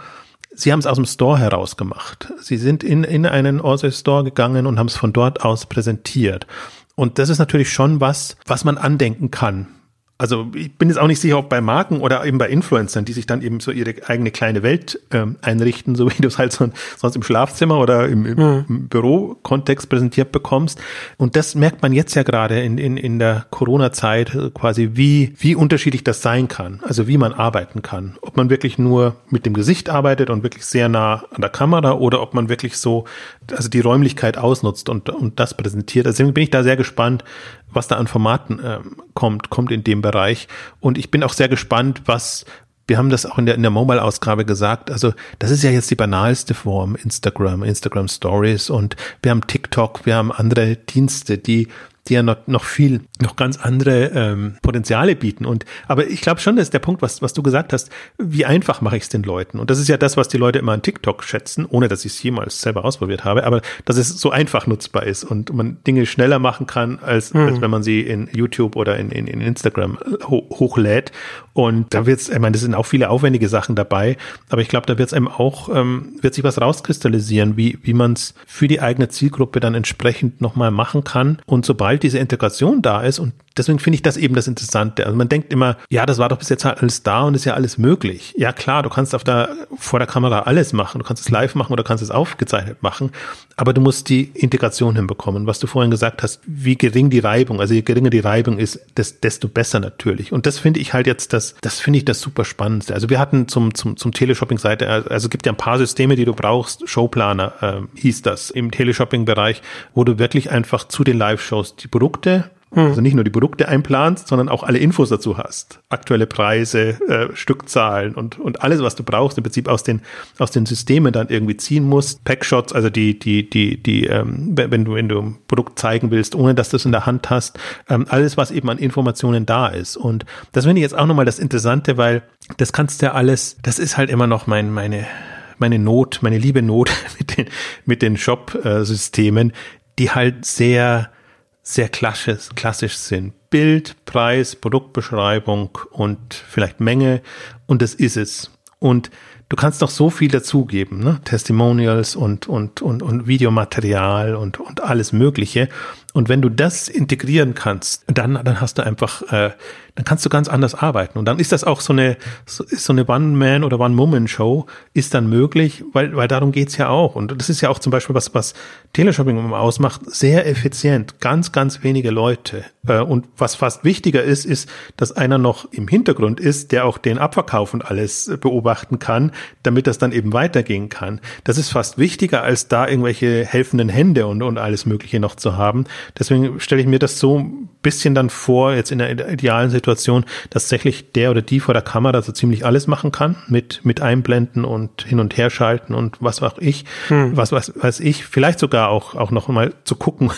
Sie haben es aus dem Store heraus gemacht. Sie sind in, in einen Orsay Store gegangen und haben es von dort aus präsentiert. Und das ist natürlich schon was, was man andenken kann also ich bin jetzt auch nicht sicher, ob bei Marken oder eben bei Influencern, die sich dann eben so ihre eigene kleine Welt ähm, einrichten, so wie du es halt so, sonst im Schlafzimmer oder im, im, mhm. im Bürokontext präsentiert bekommst. Und das merkt man jetzt ja gerade in, in, in der Corona-Zeit äh, quasi, wie, wie unterschiedlich das sein kann. Also wie man arbeiten kann. Ob man wirklich nur mit dem Gesicht arbeitet und wirklich sehr nah an der Kamera oder ob man wirklich so, also die Räumlichkeit ausnutzt und, und das präsentiert. Also Deswegen bin ich da sehr gespannt, was da an Formaten äh, kommt, kommt in dem Bereich. Und ich bin auch sehr gespannt, was, wir haben das auch in der, in der Mobile-Ausgabe gesagt, also das ist ja jetzt die banalste Form, Instagram, Instagram Stories und wir haben TikTok, wir haben andere Dienste, die die ja noch, noch viel, noch ganz andere ähm, Potenziale bieten. Und aber ich glaube schon, das ist der Punkt, was, was du gesagt hast, wie einfach mache ich es den Leuten? Und das ist ja das, was die Leute immer an TikTok schätzen, ohne dass ich es jemals selber ausprobiert habe, aber dass es so einfach nutzbar ist und man Dinge schneller machen kann, als, mhm. als wenn man sie in YouTube oder in, in, in Instagram ho hochlädt. Und da wird es, ich meine, das sind auch viele aufwendige Sachen dabei, aber ich glaube, da wird es einem auch, ähm, wird sich was rauskristallisieren, wie, wie man es für die eigene Zielgruppe dann entsprechend nochmal machen kann. Und sobald diese Integration da ist und deswegen finde ich das eben das Interessante. Also man denkt immer, ja, das war doch bis jetzt halt alles da und ist ja alles möglich. Ja klar, du kannst auf der, vor der Kamera alles machen. Du kannst es live machen oder kannst es aufgezeichnet machen. Aber du musst die Integration hinbekommen. Was du vorhin gesagt hast, wie gering die Reibung, also je geringer die Reibung ist, desto besser natürlich. Und das finde ich halt jetzt das, das finde ich das super Spannendste. Also wir hatten zum, zum, zum Teleshopping-Seite, also gibt ja ein paar Systeme, die du brauchst. Showplaner äh, hieß das im Teleshopping-Bereich, wo du wirklich einfach zu den Live-Shows die Produkte Hm. Also nicht nur die Produkte einplanst, sondern auch alle Infos dazu hast. Aktuelle Preise, äh, Stückzahlen und, und alles, was du brauchst, im Prinzip aus den, aus den Systemen dann irgendwie ziehen musst. Packshots, also die, die, die, die, ähm, wenn du, wenn du ein Produkt zeigen willst, ohne dass du es in der Hand hast, ähm, alles, was eben an Informationen da ist. Und das finde ich jetzt auch nochmal das Interessante, weil das kannst ja alles, das ist halt immer noch mein, meine, meine Not, meine liebe Not mit den, mit den Shop-Systemen, die halt sehr, sehr klassisch, klassisch sind. Bild, Preis, Produktbeschreibung und vielleicht Menge und das ist es. Und du kannst noch so viel dazugeben, ne? Testimonials und, und, und, und Videomaterial und, und alles Mögliche. Und wenn du das integrieren kannst, dann, dann hast du einfach, äh, dann kannst du ganz anders arbeiten. Und dann ist das auch so eine, so, so eine One-Man- oder One-Woman-Show, ist dann möglich, weil, weil darum geht's ja auch. Und das ist ja auch zum Beispiel was, was Teleshopping ausmacht, sehr effizient, ganz, ganz wenige Leute. Äh, und was fast wichtiger ist, ist, dass einer noch im Hintergrund ist, der auch den Abverkauf und alles beobachten kann, damit das dann eben weitergehen kann. Das ist fast wichtiger, als da irgendwelche helfenden Hände und, und alles Mögliche noch zu haben. Deswegen stelle ich mir das so bisschen dann vor, jetzt in der idealen Situation, dass tatsächlich der oder die vor der Kamera so ziemlich alles machen kann, mit, mit Einblenden und hin und her schalten und was auch ich, hm. was, was weiß ich, vielleicht sogar auch, auch noch mal zu gucken,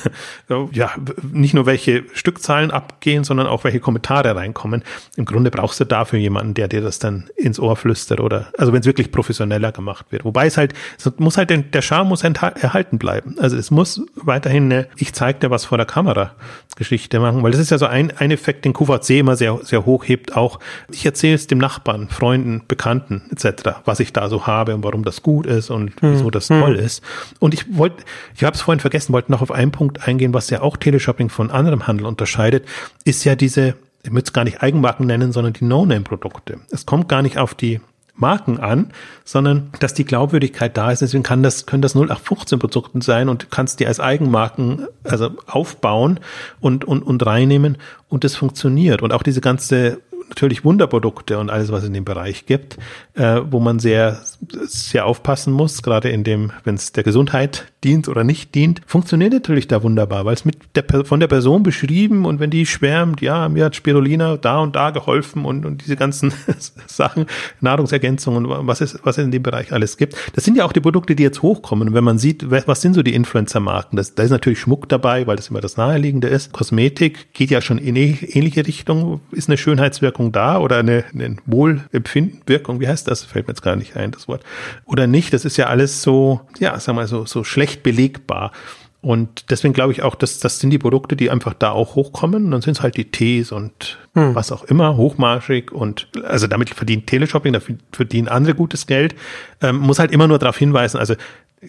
ja, nicht nur welche Stückzahlen abgehen, sondern auch welche Kommentare reinkommen. Im Grunde brauchst du dafür jemanden, der dir das dann ins Ohr flüstert oder, also wenn es wirklich professioneller gemacht wird. Wobei es halt, es muss halt, der Charme muss erhalten bleiben. Also es muss weiterhin eine, ich zeig dir was vor der Kamera Geschichte machen, weil das ist ja so ein, ein Effekt, den QVC immer sehr, sehr hoch hebt, auch ich erzähle es dem Nachbarn, Freunden, Bekannten etc., was ich da so habe und warum das gut ist und hm. wieso das hm. toll ist. Und ich wollte, ich habe es vorhin vergessen, wollte noch auf einen Punkt eingehen, was ja auch Teleshopping von anderem Handel unterscheidet, ist ja diese, ich würde es gar nicht Eigenmarken nennen, sondern die No-Name-Produkte. Es kommt gar nicht auf die Marken an, sondern dass die Glaubwürdigkeit da ist. Deswegen kann das, können das 0815 Produkte sein und du kannst die als Eigenmarken also aufbauen und, und, und reinnehmen und das funktioniert. Und auch diese ganze natürlich Wunderprodukte und alles, was in dem Bereich gibt, äh, wo man sehr, sehr aufpassen muss, gerade in dem, wenn es der Gesundheit dient oder nicht dient, funktioniert natürlich da wunderbar, weil es mit der, von der Person beschrieben und wenn die schwärmt, ja, mir hat Spirulina da und da geholfen und, und diese ganzen Sachen, Nahrungsergänzungen, was es, was es in dem Bereich alles gibt. Das sind ja auch die Produkte, die jetzt hochkommen. Und wenn man sieht, was sind so die Influencer-Marken, da ist natürlich Schmuck dabei, weil das immer das Naheliegende ist. Kosmetik geht ja schon in ähnliche Richtung, ist eine Schönheitswirkung da oder eine, eine Wohlempfindenwirkung, wie heißt das? Fällt mir jetzt gar nicht ein, das Wort. Oder nicht, das ist ja alles so, ja, sag mal so, so schlecht schlecht belegbar. Und deswegen glaube ich auch, dass das sind die Produkte, die einfach da auch hochkommen. Und dann sind es halt die Tees und hm. was auch immer, hochmarschig und also damit verdient Teleshopping, da verdienen andere gutes Geld. Ähm, muss halt immer nur darauf hinweisen, also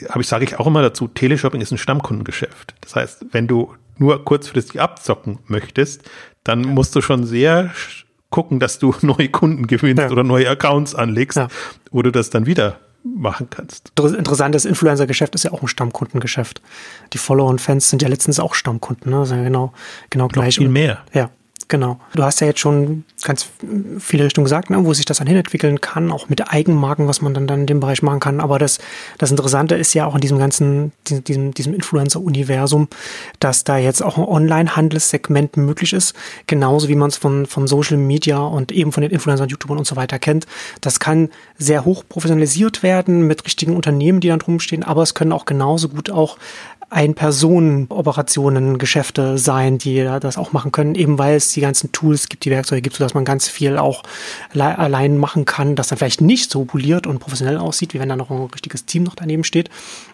habe ich, sage ich auch immer dazu, Teleshopping ist ein Stammkundengeschäft. Das heißt, wenn du nur kurzfristig abzocken möchtest, dann musst du schon sehr gucken, dass du neue Kunden gewinnst ja. oder neue Accounts anlegst, ja. wo du das dann wieder machen kannst. Interessantes Influencer-Geschäft ist ja auch ein Stammkundengeschäft. Die Follower und Fans sind ja letztens auch Stammkunden, ne? Also genau, genau gleich. Noch viel mehr. Ja. Genau. Du hast ja jetzt schon ganz viele Richtungen gesagt, ne, wo sich das dann hinentwickeln kann, auch mit Eigenmarken, was man dann, dann in dem Bereich machen kann. Aber das, das Interessante ist ja auch in diesem ganzen, diesem, diesem Influencer-Universum, dass da jetzt auch ein Online-Handelssegment möglich ist, genauso wie man es von, von Social Media und eben von den Influencern, YouTubern und so weiter kennt. Das kann sehr hoch professionalisiert werden mit richtigen Unternehmen, die dann drumstehen, aber es können auch genauso gut auch ein-Personen-Operationen, Geschäfte sein, die das auch machen können, eben weil es die ganzen Tools gibt, die Werkzeuge gibt, sodass man ganz viel auch allein machen kann, das dann vielleicht nicht so poliert und professionell aussieht, wie wenn da noch ein richtiges Team noch daneben steht,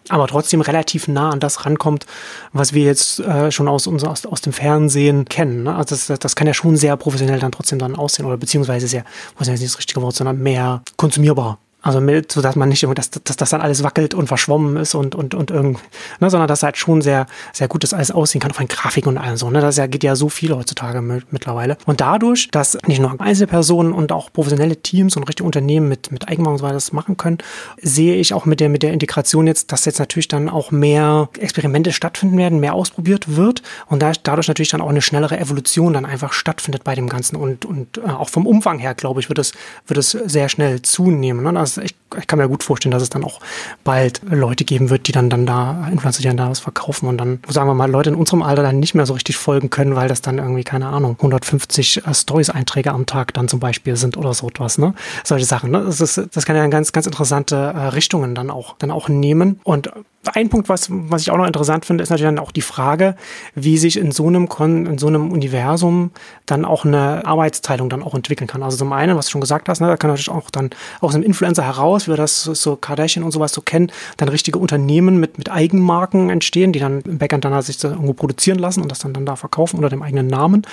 aber trotzdem relativ nah an das rankommt, was wir jetzt äh, schon aus, uns, aus, aus dem Fernsehen kennen. Ne? Also das, das kann ja schon sehr professionell dann trotzdem dann aussehen oder beziehungsweise sehr, was ist nicht das richtige Wort, sondern mehr konsumierbar also mit, so dass man nicht, dass, dass das dann alles wackelt und verschwommen ist und, und, und irgendwie, ne, sondern dass halt schon sehr, sehr gut das alles aussehen kann, auf einen Grafiken und allem so. Ne? Das ja, geht ja so viel heutzutage mittlerweile. Und dadurch, dass nicht nur Einzelpersonen und auch professionelle Teams und richtige Unternehmen mit, mit Eigenmarken und so weiter das machen können, sehe ich auch mit der, mit der Integration jetzt, dass jetzt natürlich dann auch mehr Experimente stattfinden werden, mehr ausprobiert wird und da, dadurch natürlich dann auch eine schnellere Evolution dann einfach stattfindet bei dem Ganzen und, und äh, auch vom Umfang her, glaube ich, wird es, wird es sehr schnell zunehmen. Ne? Also echt ich kann mir gut vorstellen, dass es dann auch bald Leute geben wird, die dann, dann da, Influencer, die dann da was verkaufen und dann, sagen wir mal, Leute in unserem Alter dann nicht mehr so richtig folgen können, weil das dann irgendwie, keine Ahnung, 150 äh, Stories-Einträge am Tag dann zum Beispiel sind oder so etwas, ne? Solche Sachen, ne? Das, ist, das kann ja ganz, ganz interessante äh, Richtungen dann auch, dann auch nehmen und ein Punkt, was, was ich auch noch interessant finde, ist natürlich dann auch die Frage, wie sich in so einem Kon in so einem Universum dann auch eine Arbeitsteilung dann auch entwickeln kann. Also zum einen, was du schon gesagt hast, ne, da kann natürlich auch dann aus einem Influencer heraus, wie wir das so Kardashian und sowas so kennen, dann richtige Unternehmen mit, mit Eigenmarken entstehen, die dann im Backend dann sich irgendwo produzieren lassen und das dann, dann da verkaufen unter dem eigenen Namen.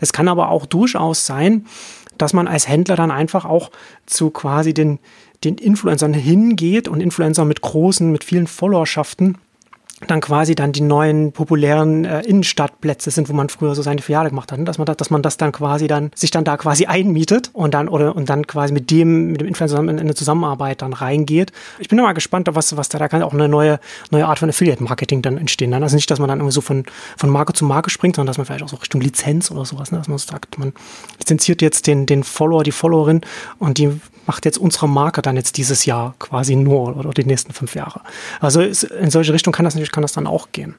Es kann aber auch durchaus sein, dass man als Händler dann einfach auch zu quasi den den Influencern hingeht und Influencer mit großen, mit vielen Followerschaften dann quasi dann die neuen populären äh, Innenstadtplätze sind, wo man früher so seine Filiale gemacht hat, ne? dass man das, dass man das dann quasi dann sich dann da quasi einmietet und dann oder und dann quasi mit dem mit dem Influencer in, in eine Zusammenarbeit dann reingeht. Ich bin mal gespannt, was was da da kann auch eine neue neue Art von Affiliate Marketing dann entstehen. Dann. Also nicht, dass man dann irgendwie so von von Marke zu Marke springt, sondern dass man vielleicht auch so Richtung Lizenz oder sowas, ne? dass man sagt, man lizenziert jetzt den den Follower, die Followerin und die macht jetzt unsere Marke dann jetzt dieses Jahr quasi nur oder die nächsten fünf Jahre. Also in solche Richtung kann das natürlich kann das dann auch gehen.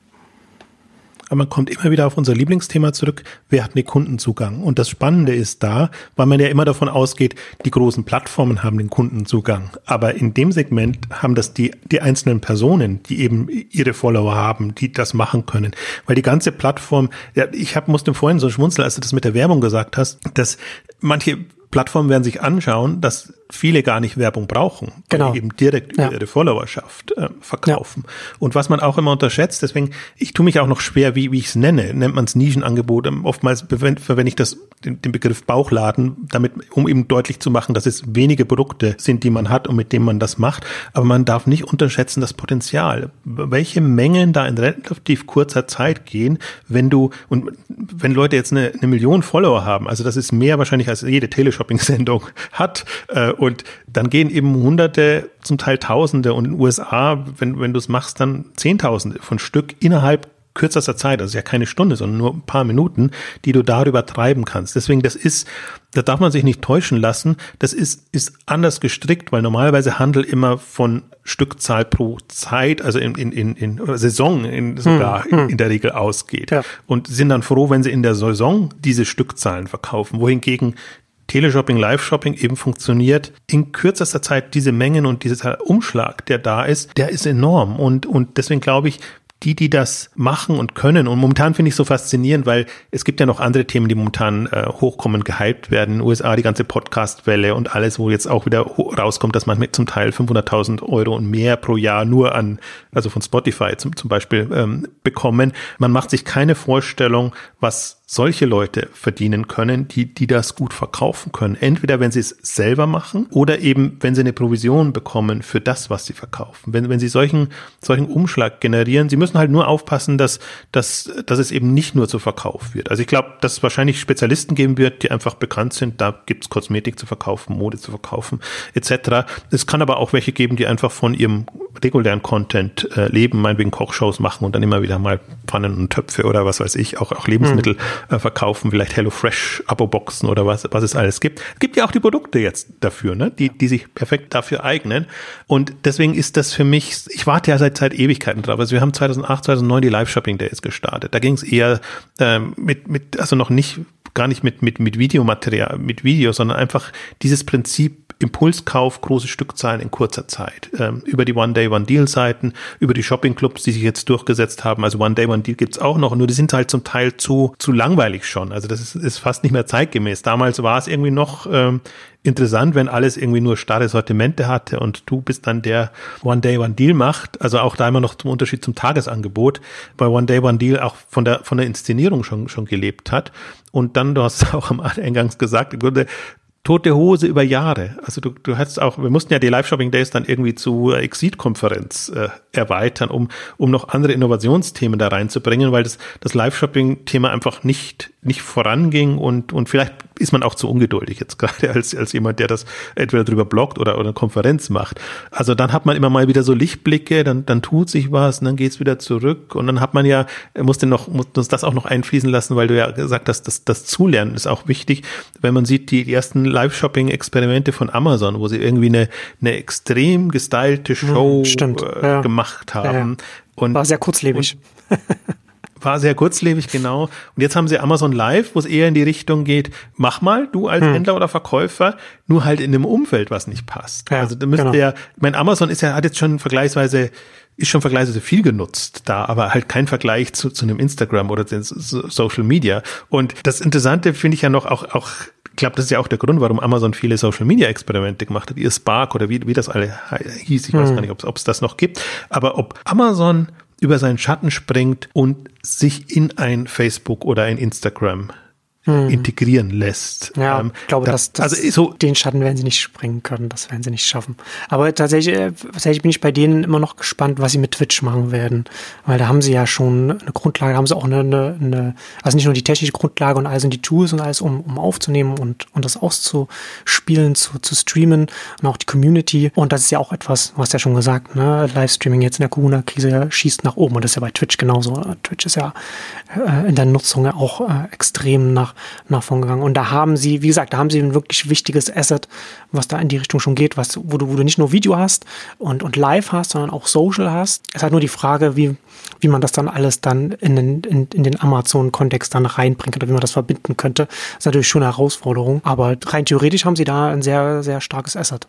Aber man kommt immer wieder auf unser Lieblingsthema zurück. Wer hat den Kundenzugang? Und das Spannende ist da, weil man ja immer davon ausgeht, die großen Plattformen haben den Kundenzugang. Aber in dem Segment haben das die, die einzelnen Personen, die eben ihre Follower haben, die das machen können. Weil die ganze Plattform, ja, ich hab, musste vorhin so schmunzeln, als du das mit der Werbung gesagt hast, dass manche Plattformen werden sich anschauen, dass viele gar nicht Werbung brauchen, genau. eben direkt über ja. ihre Followerschaft äh, verkaufen. Ja. Und was man auch immer unterschätzt, deswegen, ich tue mich auch noch schwer, wie, wie ich es nenne, nennt man es Nischenangebot. Ähm, oftmals verwende ich das, den, den, Begriff Bauchladen, damit, um eben deutlich zu machen, dass es wenige Produkte sind, die man hat und mit denen man das macht. Aber man darf nicht unterschätzen das Potenzial. Welche Mengen da in relativ kurzer Zeit gehen, wenn du, und wenn Leute jetzt eine, eine Million Follower haben, also das ist mehr wahrscheinlich als jede Teleshopping-Sendung hat, äh, und dann gehen eben Hunderte, zum Teil Tausende und in den USA, wenn, wenn du es machst, dann Zehntausende von Stück innerhalb kürzester Zeit, also ja keine Stunde, sondern nur ein paar Minuten, die du darüber treiben kannst. Deswegen, das ist, da darf man sich nicht täuschen lassen. Das ist, ist anders gestrickt, weil normalerweise Handel immer von Stückzahl pro Zeit, also in, in, in, in Saison in, sogar hm, hm. in der Regel ausgeht. Ja. Und sind dann froh, wenn sie in der Saison diese Stückzahlen verkaufen. Wohingegen Teleshopping, Live-Shopping eben funktioniert, in kürzester Zeit diese Mengen und dieser Umschlag, der da ist, der ist enorm. Und, und deswegen glaube ich, die, die das machen und können. Und momentan finde ich so faszinierend, weil es gibt ja noch andere Themen, die momentan äh, hochkommen, gehypt werden. In den USA die ganze Podcast-Welle und alles, wo jetzt auch wieder rauskommt, dass man mit zum Teil 500.000 Euro und mehr pro Jahr nur an, also von Spotify zum, zum Beispiel ähm, bekommen. Man macht sich keine Vorstellung, was solche Leute verdienen können, die, die das gut verkaufen können. Entweder wenn sie es selber machen oder eben wenn sie eine Provision bekommen für das, was sie verkaufen. Wenn, wenn sie solchen, solchen Umschlag generieren, sie müssen halt nur aufpassen, dass, dass, dass es eben nicht nur zu Verkauf wird. Also ich glaube, dass es wahrscheinlich Spezialisten geben wird, die einfach bekannt sind, da gibt's Kosmetik zu verkaufen, Mode zu verkaufen, etc. Es kann aber auch welche geben, die einfach von ihrem regulären Content äh, leben, meinetwegen Kochshows machen und dann immer wieder mal Pfannen und Töpfe oder was weiß ich, auch, auch Lebensmittel. Hm äh, verkaufen, vielleicht HelloFresh Abo-Boxen oder was, was es alles gibt. Es gibt ja auch die Produkte jetzt dafür, ne? die, die sich perfekt dafür eignen. Und deswegen ist das für mich, ich warte ja seit, seit Ewigkeiten drauf. Also wir haben 2008, 2009 die Live-Shopping Days gestartet. Da ging es eher ähm, mit, mit, also noch nicht, gar nicht mit, mit, mit Videomaterial, mit Video, sondern einfach dieses Prinzip Impulskauf, große Stückzahlen in kurzer Zeit. Ähm, über die One-Day-One-Deal-Seiten, über die Shopping-Clubs, die sich jetzt durchgesetzt haben. Also One-Day-One-Deal gibt's auch noch, nur die sind halt zum Teil zu, zu langweilig schon. Also das ist, ist fast nicht mehr zeitgemäß. Damals war es irgendwie noch ähm, interessant, wenn alles irgendwie nur starre Sortimente hatte und du bist dann der One-Day, One-Deal macht. Also auch da immer noch zum Unterschied zum Tagesangebot, weil One-Day, One-Deal auch von der, von der Inszenierung schon, schon gelebt hat. Und dann, du hast auch am Eingangs gesagt, tote Hose über Jahre. Also du, du hast auch, wir mussten ja die Live-Shopping-Days dann irgendwie zu Exit-Konferenz äh, erweitern, um, um noch andere Innovationsthemen da reinzubringen, weil das, das Live-Shopping-Thema einfach nicht, nicht voranging und, und vielleicht ist man auch zu ungeduldig jetzt gerade als, als jemand, der das entweder drüber bloggt oder, oder eine Konferenz macht. Also dann hat man immer mal wieder so Lichtblicke, dann, dann tut sich was und dann geht's wieder zurück und dann hat man ja, muss den noch, muss das auch noch einfließen lassen, weil du ja gesagt hast, dass das Zulernen ist auch wichtig. Wenn man sieht, die, ersten Live-Shopping-Experimente von Amazon, wo sie irgendwie eine, eine extrem gestylte hm, Show äh, ja. gemacht haben. Ja. Und, War sehr kurzlebig. Und, war sehr kurzlebig, genau. Und jetzt haben sie Amazon Live, wo es eher in die Richtung geht, mach mal, du als hm. Händler oder Verkäufer, nur halt in einem Umfeld, was nicht passt. Ja, also da müsste genau. ja, mein Amazon ist ja, hat jetzt schon vergleichsweise ist schon vergleichsweise viel genutzt da, aber halt kein Vergleich zu, zu einem Instagram oder zu Social Media. Und das Interessante finde ich ja noch auch, auch ich glaube, das ist ja auch der Grund, warum Amazon viele Social Media Experimente gemacht hat, ihr Spark oder wie, wie das alle hieß, ich weiß hm. gar nicht, ob es das noch gibt, aber ob Amazon über seinen Schatten springt und sich in ein Facebook oder ein Instagram hm. integrieren lässt. Ja, ähm, ich glaube, das, das, also so den Schatten werden sie nicht springen können, das werden sie nicht schaffen. Aber tatsächlich, äh, tatsächlich bin ich bei denen immer noch gespannt, was sie mit Twitch machen werden, weil da haben sie ja schon eine Grundlage, haben sie auch eine, eine, eine also nicht nur die technische Grundlage und alles und die Tools und alles, um, um aufzunehmen und, und das auszuspielen, zu, zu streamen und auch die Community. Und das ist ja auch etwas, hast ja schon gesagt, ne, Livestreaming jetzt in der Corona-Krise schießt nach oben und das ist ja bei Twitch genauso. Twitch ist ja äh, in der Nutzung ja auch äh, extrem nach, nach vorn gegangen. Und da haben sie, wie gesagt, da haben sie ein wirklich wichtiges Asset, was da in die Richtung schon geht, was, wo du, wo du nicht nur Video hast und, und live hast, sondern auch Social hast. Es ist halt nur die Frage, wie, wie man das dann alles dann in den, in, in den Amazon-Kontext dann reinbringt oder wie man das verbinden könnte. Das ist natürlich schon eine Herausforderung. Aber rein theoretisch haben sie da ein sehr, sehr starkes Asset.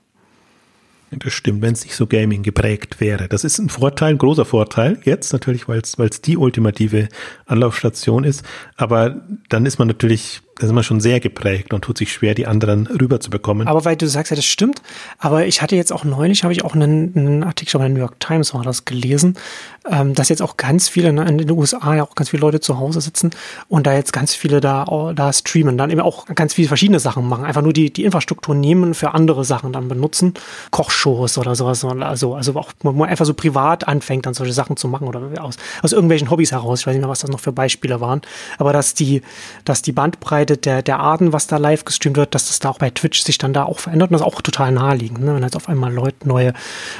Das stimmt, wenn es nicht so Gaming geprägt wäre. Das ist ein Vorteil, ein großer Vorteil jetzt natürlich, weil es die ultimative Anlaufstation ist. Aber dann ist man natürlich da sind wir schon sehr geprägt und tut sich schwer, die anderen rüberzubekommen. Aber weil du sagst ja, das stimmt. Aber ich hatte jetzt auch neulich, habe ich auch einen, einen Artikel bei der New York Times war das gelesen, ähm, dass jetzt auch ganz viele ne, in den USA ja auch ganz viele Leute zu Hause sitzen und da jetzt ganz viele da, da streamen, dann eben auch ganz viele verschiedene Sachen machen. Einfach nur die, die Infrastruktur nehmen für andere Sachen dann benutzen. Kochshows oder sowas. Also, also auch, man einfach so privat anfängt, dann solche Sachen zu machen oder aus, aus irgendwelchen Hobbys heraus. Ich weiß nicht mehr, was das noch für Beispiele waren. Aber dass die, dass die Bandbreite Bandbreite der, der Arten, was da live gestreamt wird, dass das da auch bei Twitch sich dann da auch verändert und das ist auch total naheliegend, ne? wenn jetzt auf einmal Leute, neue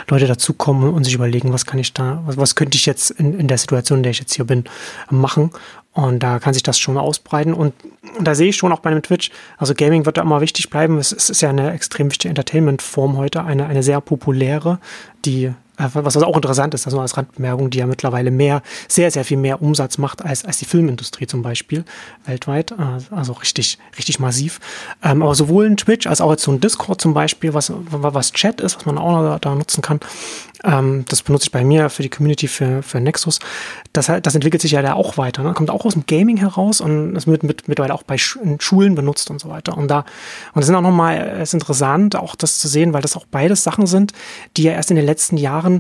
Leute dazukommen und sich überlegen, was kann ich da, was, was könnte ich jetzt in, in der Situation, in der ich jetzt hier bin, machen und da kann sich das schon ausbreiten. Und, und da sehe ich schon auch bei einem Twitch, also Gaming wird da immer wichtig bleiben. Es, es ist ja eine extrem wichtige Entertainment-Form heute, eine, eine sehr populäre, die äh, was auch interessant ist, also als Randbemerkung, die ja mittlerweile mehr, sehr, sehr viel mehr Umsatz macht als, als die Filmindustrie zum Beispiel weltweit. Äh, also richtig, richtig massiv. Ähm, aber sowohl in Twitch als auch jetzt so ein Discord zum Beispiel, was, was Chat ist, was man auch da nutzen kann. Ähm, das benutze ich bei mir für die Community für, für Nexus. Das, das entwickelt sich ja da auch weiter. Ne? Kommt auch aus dem Gaming heraus und es wird mit, mittlerweile auch bei Schulen benutzt und so weiter. Und da, und das sind auch nochmal, es ist interessant, auch das zu sehen, weil das auch beides Sachen sind, die ja erst in den letzten Jahren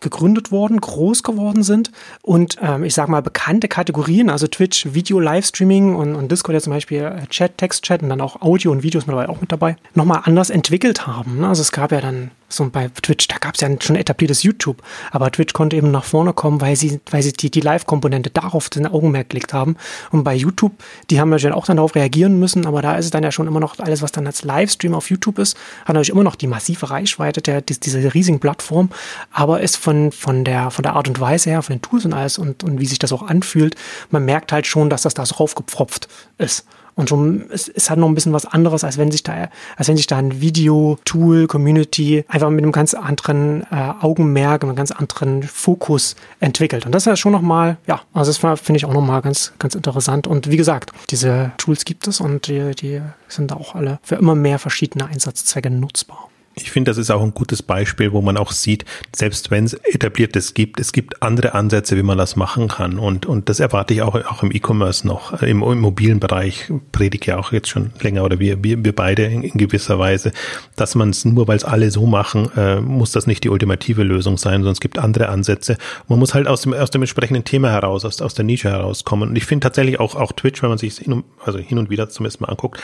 gegründet worden, groß geworden sind und ähm, ich sage mal bekannte Kategorien, also Twitch, Video, Livestreaming und, und Discord ja zum Beispiel äh, Chat, Text-Chat und dann auch Audio und Videos mittlerweile auch mit dabei, nochmal anders entwickelt haben. Ne? Also es gab ja dann so bei Twitch, da gab es ja schon etabliertes YouTube, aber Twitch konnte eben nach vorne kommen, weil sie, weil sie die, die Live-Komponente darauf den Augenmerk gelegt haben. Und bei YouTube, die haben natürlich auch dann darauf reagieren müssen, aber da ist es dann ja schon immer noch alles, was dann als Livestream auf YouTube ist, hat natürlich immer noch die massive Reichweite der, dieser riesigen Plattform, aber ist von, von der, von der Art und Weise her, von den Tools und alles und, und wie sich das auch anfühlt, man merkt halt schon, dass das da so raufgepfropft ist. Und schon es ist halt noch ein bisschen was anderes, als wenn sich da, als wenn sich da ein Video-Tool, Community einfach mit einem ganz anderen äh, Augenmerk, einem ganz anderen Fokus entwickelt. Und das ist ja schon nochmal, ja, also das finde ich auch nochmal ganz, ganz interessant. Und wie gesagt, diese Tools gibt es und die, die sind auch alle für immer mehr verschiedene Einsatzzwecke nutzbar. Ich finde, das ist auch ein gutes Beispiel, wo man auch sieht, selbst wenn es etabliertes gibt, es gibt andere Ansätze, wie man das machen kann. Und, und das erwarte ich auch, auch im E-Commerce noch, im, im, mobilen Bereich, predige ja auch jetzt schon länger oder wir, wir, wir beide in, in gewisser Weise, dass man es nur, weil es alle so machen, äh, muss das nicht die ultimative Lösung sein, sondern es gibt andere Ansätze. Man muss halt aus dem, aus dem entsprechenden Thema heraus, aus, aus der Nische herauskommen. Und ich finde tatsächlich auch, auch Twitch, wenn man sich hin und, also hin und wieder zumindest mal anguckt,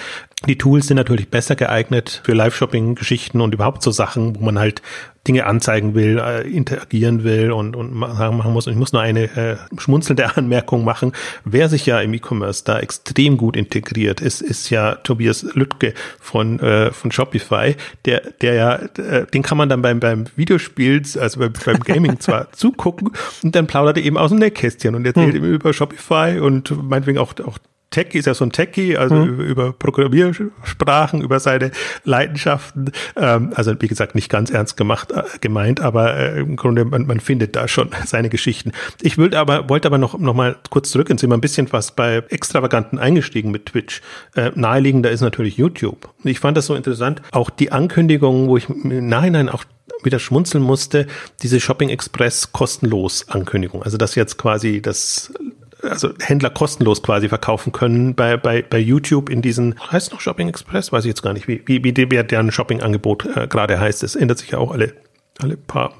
die Tools sind natürlich besser geeignet für Live-Shopping-Geschichten und überhaupt überhaupt so Sachen, wo man halt Dinge anzeigen will, äh, interagieren will und, und machen muss. Und ich muss nur eine äh, schmunzelnde Anmerkung machen. Wer sich ja im E-Commerce da extrem gut integriert, ist, ist ja Tobias Lüttke von, äh, von Shopify, der, der ja, äh, den kann man dann beim, beim Videospiel, also beim, beim Gaming zwar zugucken und dann plaudert er eben aus dem Nähkästchen und erzählt hm. eben über Shopify und meinetwegen auch, auch Techie ist ja so ein Techie, also mhm. über, Programmiersprachen, über seine Leidenschaften. Ähm, also wie gesagt, nicht ganz ernst gemacht, äh, gemeint, aber äh, im Grunde, man, man findet da schon seine Geschichten. Ich will aber, wollte aber noch, noch mal kurz zurück und sind wir ein bisschen was bei Extravaganten eingestiegen mit Twitch. Äh, naheliegender ist natürlich YouTube. Ich fand das so interessant, auch die Ankündigungen, wo ich im Nachhinein auch wieder schmunzeln musste, diese Shopping Express kostenlos Ankündigung. Also dass jetzt quasi das also Händler kostenlos quasi verkaufen können bei, bei, bei YouTube in diesen, heißt noch Shopping Express? Weiß ich jetzt gar nicht, wie, wie, wie deren Shopping-Angebot äh, gerade heißt. Es ändert sich ja auch alle, alle paar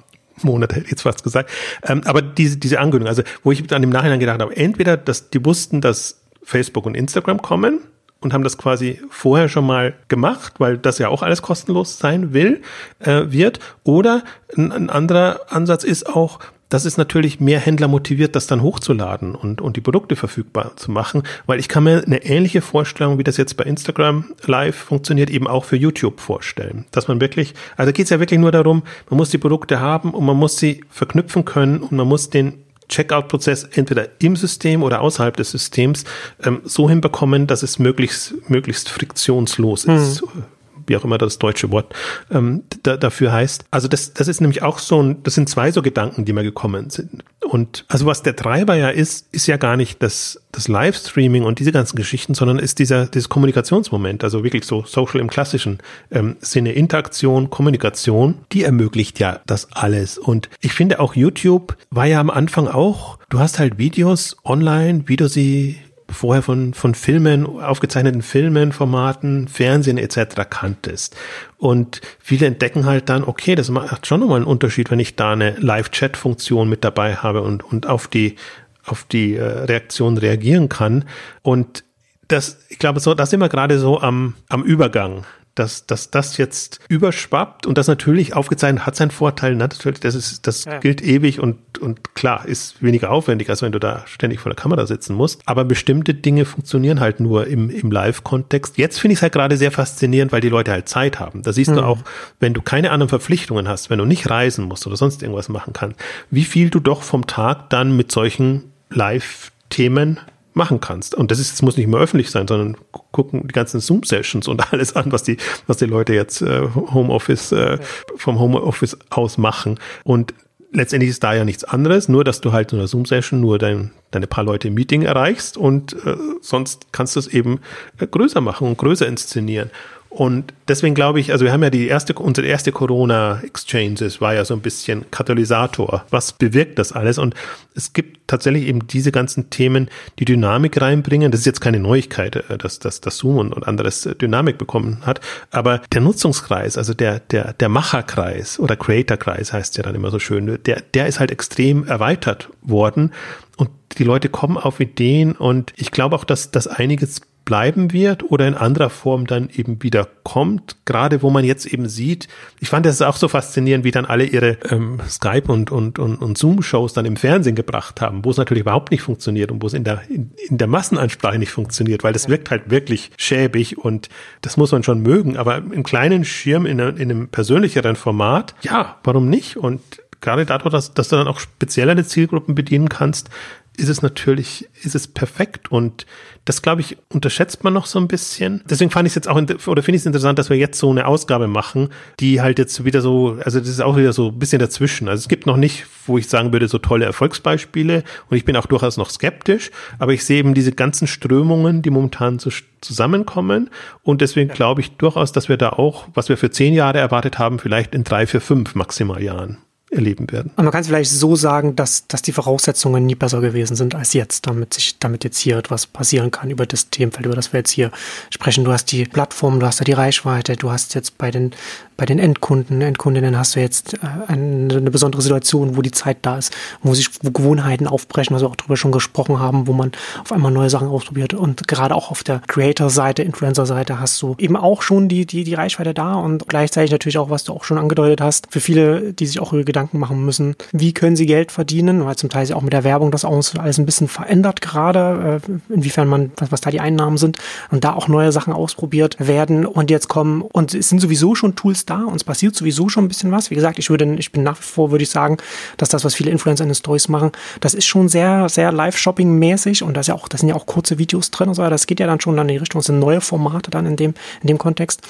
Monate, hätte ich jetzt fast gesagt. Ähm, aber diese, diese Ankündigung, also wo ich dann im Nachhinein gedacht habe, entweder, dass die wussten, dass Facebook und Instagram kommen und haben das quasi vorher schon mal gemacht, weil das ja auch alles kostenlos sein will, äh, wird. Oder ein, ein anderer Ansatz ist auch, das ist natürlich mehr Händler motiviert, das dann hochzuladen und, und die Produkte verfügbar zu machen, weil ich kann mir eine ähnliche Vorstellung, wie das jetzt bei Instagram Live funktioniert, eben auch für YouTube vorstellen. Dass man wirklich, also geht es ja wirklich nur darum, man muss die Produkte haben und man muss sie verknüpfen können und man muss den Checkout-Prozess entweder im System oder außerhalb des Systems ähm, so hinbekommen, dass es möglichst, möglichst friktionslos ist. Mhm wie auch immer das deutsche Wort ähm, da, dafür heißt. Also das, das ist nämlich auch so ein, das sind zwei so Gedanken, die mir gekommen sind. Und also was der Treiber ja ist, ist ja gar nicht das, das Livestreaming und diese ganzen Geschichten, sondern ist dieser, dieses Kommunikationsmoment, also wirklich so Social im klassischen ähm, Sinne, Interaktion, Kommunikation, die ermöglicht ja das alles. Und ich finde auch YouTube war ja am Anfang auch, du hast halt Videos online, wie du sie vorher von, von Filmen, aufgezeichneten Filmen, Formaten, Fernsehen etc. kanntest. Und viele entdecken halt dann, okay, das macht schon nochmal einen Unterschied, wenn ich da eine Live-Chat-Funktion mit dabei habe und, und auf die, auf die äh, Reaktion reagieren kann. Und das, ich glaube, so, das sind wir gerade so am, am Übergang dass, dass das jetzt überschwappt und das natürlich aufgezeichnet hat seinen Vorteil. Ne? Natürlich, das ist, das ja. gilt ewig und, und klar, ist weniger aufwendig, als wenn du da ständig vor der Kamera sitzen musst. Aber bestimmte Dinge funktionieren halt nur im, im Live-Kontext. Jetzt finde ich es halt gerade sehr faszinierend, weil die Leute halt Zeit haben. Da siehst mhm. du auch, wenn du keine anderen Verpflichtungen hast, wenn du nicht reisen musst oder sonst irgendwas machen kannst, wie viel du doch vom Tag dann mit solchen Live-Themen machen kannst. Und das ist, es muss nicht mehr öffentlich sein, sondern gucken die ganzen Zoom-Sessions und alles an, was die, was die Leute jetzt äh, Homeoffice, äh, vom Homeoffice aus machen. Und letztendlich ist da ja nichts anderes, nur dass du halt in einer Zoom-Session nur dein, deine paar Leute im Meeting erreichst und äh, sonst kannst du es eben äh, größer machen und größer inszenieren. Und deswegen glaube ich, also wir haben ja die erste, unsere erste Corona-Exchanges war ja so ein bisschen Katalysator. Was bewirkt das alles? Und es gibt tatsächlich eben diese ganzen Themen, die Dynamik reinbringen. Das ist jetzt keine Neuigkeit, äh, dass, dass, dass Zoom und, und anderes Dynamik bekommen hat. Aber der Nutzungskreis, also der, der, der Macherkreis oder Creatorkreis heißt ja dann immer so schön, der, der ist halt extrem erweitert worden. Und die Leute kommen auf Ideen und ich glaube auch, dass, dass einiges bleiben wird oder in anderer Form dann eben wieder kommt. Gerade wo man jetzt eben sieht, ich fand das auch so faszinierend, wie dann alle ihre ähm, Skype und, und, und, und Zoom-Shows dann im Fernsehen gebracht haben, wo es natürlich überhaupt nicht funktioniert und wo es in der, in, in der Massenansprache nicht funktioniert, weil das wirkt halt wirklich schäbig und das muss man schon mögen. Aber im kleinen Schirm, in, in einem persönlicheren Format, ja, warum nicht? Und gerade dadurch, dass, dass du dann auch speziellere Zielgruppen bedienen kannst, ist es natürlich, ist es perfekt und das, glaube ich, unterschätzt man noch so ein bisschen. Deswegen fand ich es jetzt auch, oder finde ich es interessant, dass wir jetzt so eine Ausgabe machen, die halt jetzt wieder so, also das ist auch wieder so ein bisschen dazwischen. Also es gibt noch nicht, wo ich sagen würde, so tolle Erfolgsbeispiele und ich bin auch durchaus noch skeptisch, aber ich sehe eben diese ganzen Strömungen, die momentan so zusammenkommen und deswegen glaube ich durchaus, dass wir da auch, was wir für zehn Jahre erwartet haben, vielleicht in drei, vier, fünf maximal Jahren erleben werden. Und man kann es vielleicht so sagen, dass, dass die Voraussetzungen nie besser gewesen sind als jetzt, damit sich, damit jetzt hier etwas passieren kann über das Themenfeld, über das wir jetzt hier sprechen. Du hast die Plattform, du hast da die Reichweite, du hast jetzt bei den, bei den Endkunden, Endkundinnen hast du jetzt äh, eine, eine besondere Situation, wo die Zeit da ist, wo sich wo Gewohnheiten aufbrechen, was wir auch darüber schon gesprochen haben, wo man auf einmal neue Sachen ausprobiert. Und gerade auch auf der Creator-Seite, Influencer-Seite hast du eben auch schon die, die, die Reichweite da und gleichzeitig natürlich auch, was du auch schon angedeutet hast, für viele, die sich auch über Gedanken machen müssen, wie können sie Geld verdienen, weil zum Teil ist auch mit der Werbung das alles ein bisschen verändert gerade, äh, inwiefern man, was, was da die Einnahmen sind und da auch neue Sachen ausprobiert werden und jetzt kommen und es sind sowieso schon Tools da und es passiert sowieso schon ein bisschen was. Wie gesagt, ich würde, ich bin nach wie vor, würde ich sagen, dass das, was viele Influencer in den Stories machen, das ist schon sehr, sehr Live-Shopping-mäßig und das ist ja auch, das sind ja auch kurze Videos drin und so, das geht ja dann schon dann in die Richtung, das sind neue Formate dann in dem, in dem Kontext.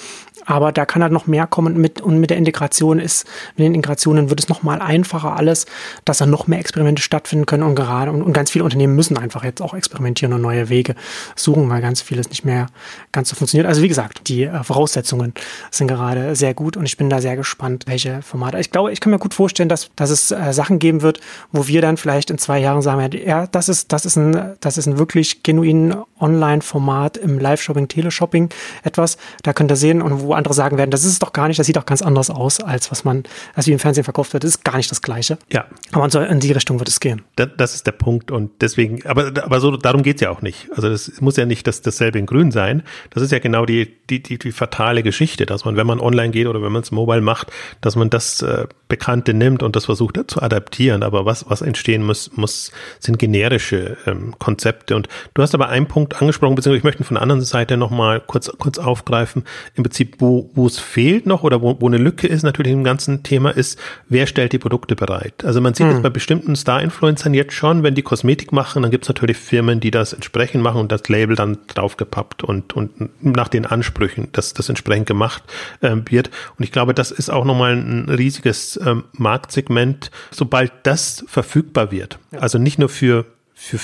Aber da kann halt noch mehr kommen mit, und mit der Integration ist, mit den Integrationen wird es noch mal einfacher alles, dass da noch mehr Experimente stattfinden können und gerade, und, und ganz viele Unternehmen müssen einfach jetzt auch experimentieren und neue Wege suchen, weil ganz vieles nicht mehr ganz so funktioniert. Also wie gesagt, die äh, Voraussetzungen sind gerade sehr gut und ich bin da sehr gespannt, welche Formate. Ich glaube, ich kann mir gut vorstellen, dass, dass es äh, Sachen geben wird, wo wir dann vielleicht in zwei Jahren sagen, ja, das ist, das ist ein, das ist ein wirklich genuin Online-Format im Live-Shopping, Teleshopping etwas. Da könnt ihr sehen und wo andere sagen werden, das ist es doch gar nicht, das sieht doch ganz anders aus, als was man, als wie im Fernsehen verkauft wird. Das ist gar nicht das Gleiche. Ja. Aber in die Richtung wird es gehen. Das, das ist der Punkt und deswegen, aber, aber so, darum geht's ja auch nicht. Also das muss ja nicht das, dasselbe in grün sein. Das ist ja genau die, die, die, die fatale Geschichte, dass man, wenn man online geht oder wenn man es mobile macht, dass man das äh, Bekannte nimmt und das versucht zu adaptieren. Aber was, was entstehen muss, muss, sind generische ähm, Konzepte. Und du hast aber einen Punkt angesprochen, beziehungsweise ich möchte von der anderen Seite nochmal kurz, kurz aufgreifen. Im Prinzip, wo, wo es fehlt noch oder wo, wo eine Lücke ist natürlich im ganzen Thema ist, wer stellt die Produkte bereit? Also man sieht es hm. bei bestimmten Star-Influencern jetzt schon, wenn die Kosmetik machen, dann gibt es natürlich Firmen, die das entsprechend machen und das Label dann draufgepappt und, und nach den Ansprüchen, dass das entsprechend gemacht äh, wird. Und ich glaube, das ist auch nochmal ein riesiges ähm, Marktsegment, sobald das verfügbar wird. Ja. Also nicht nur für, für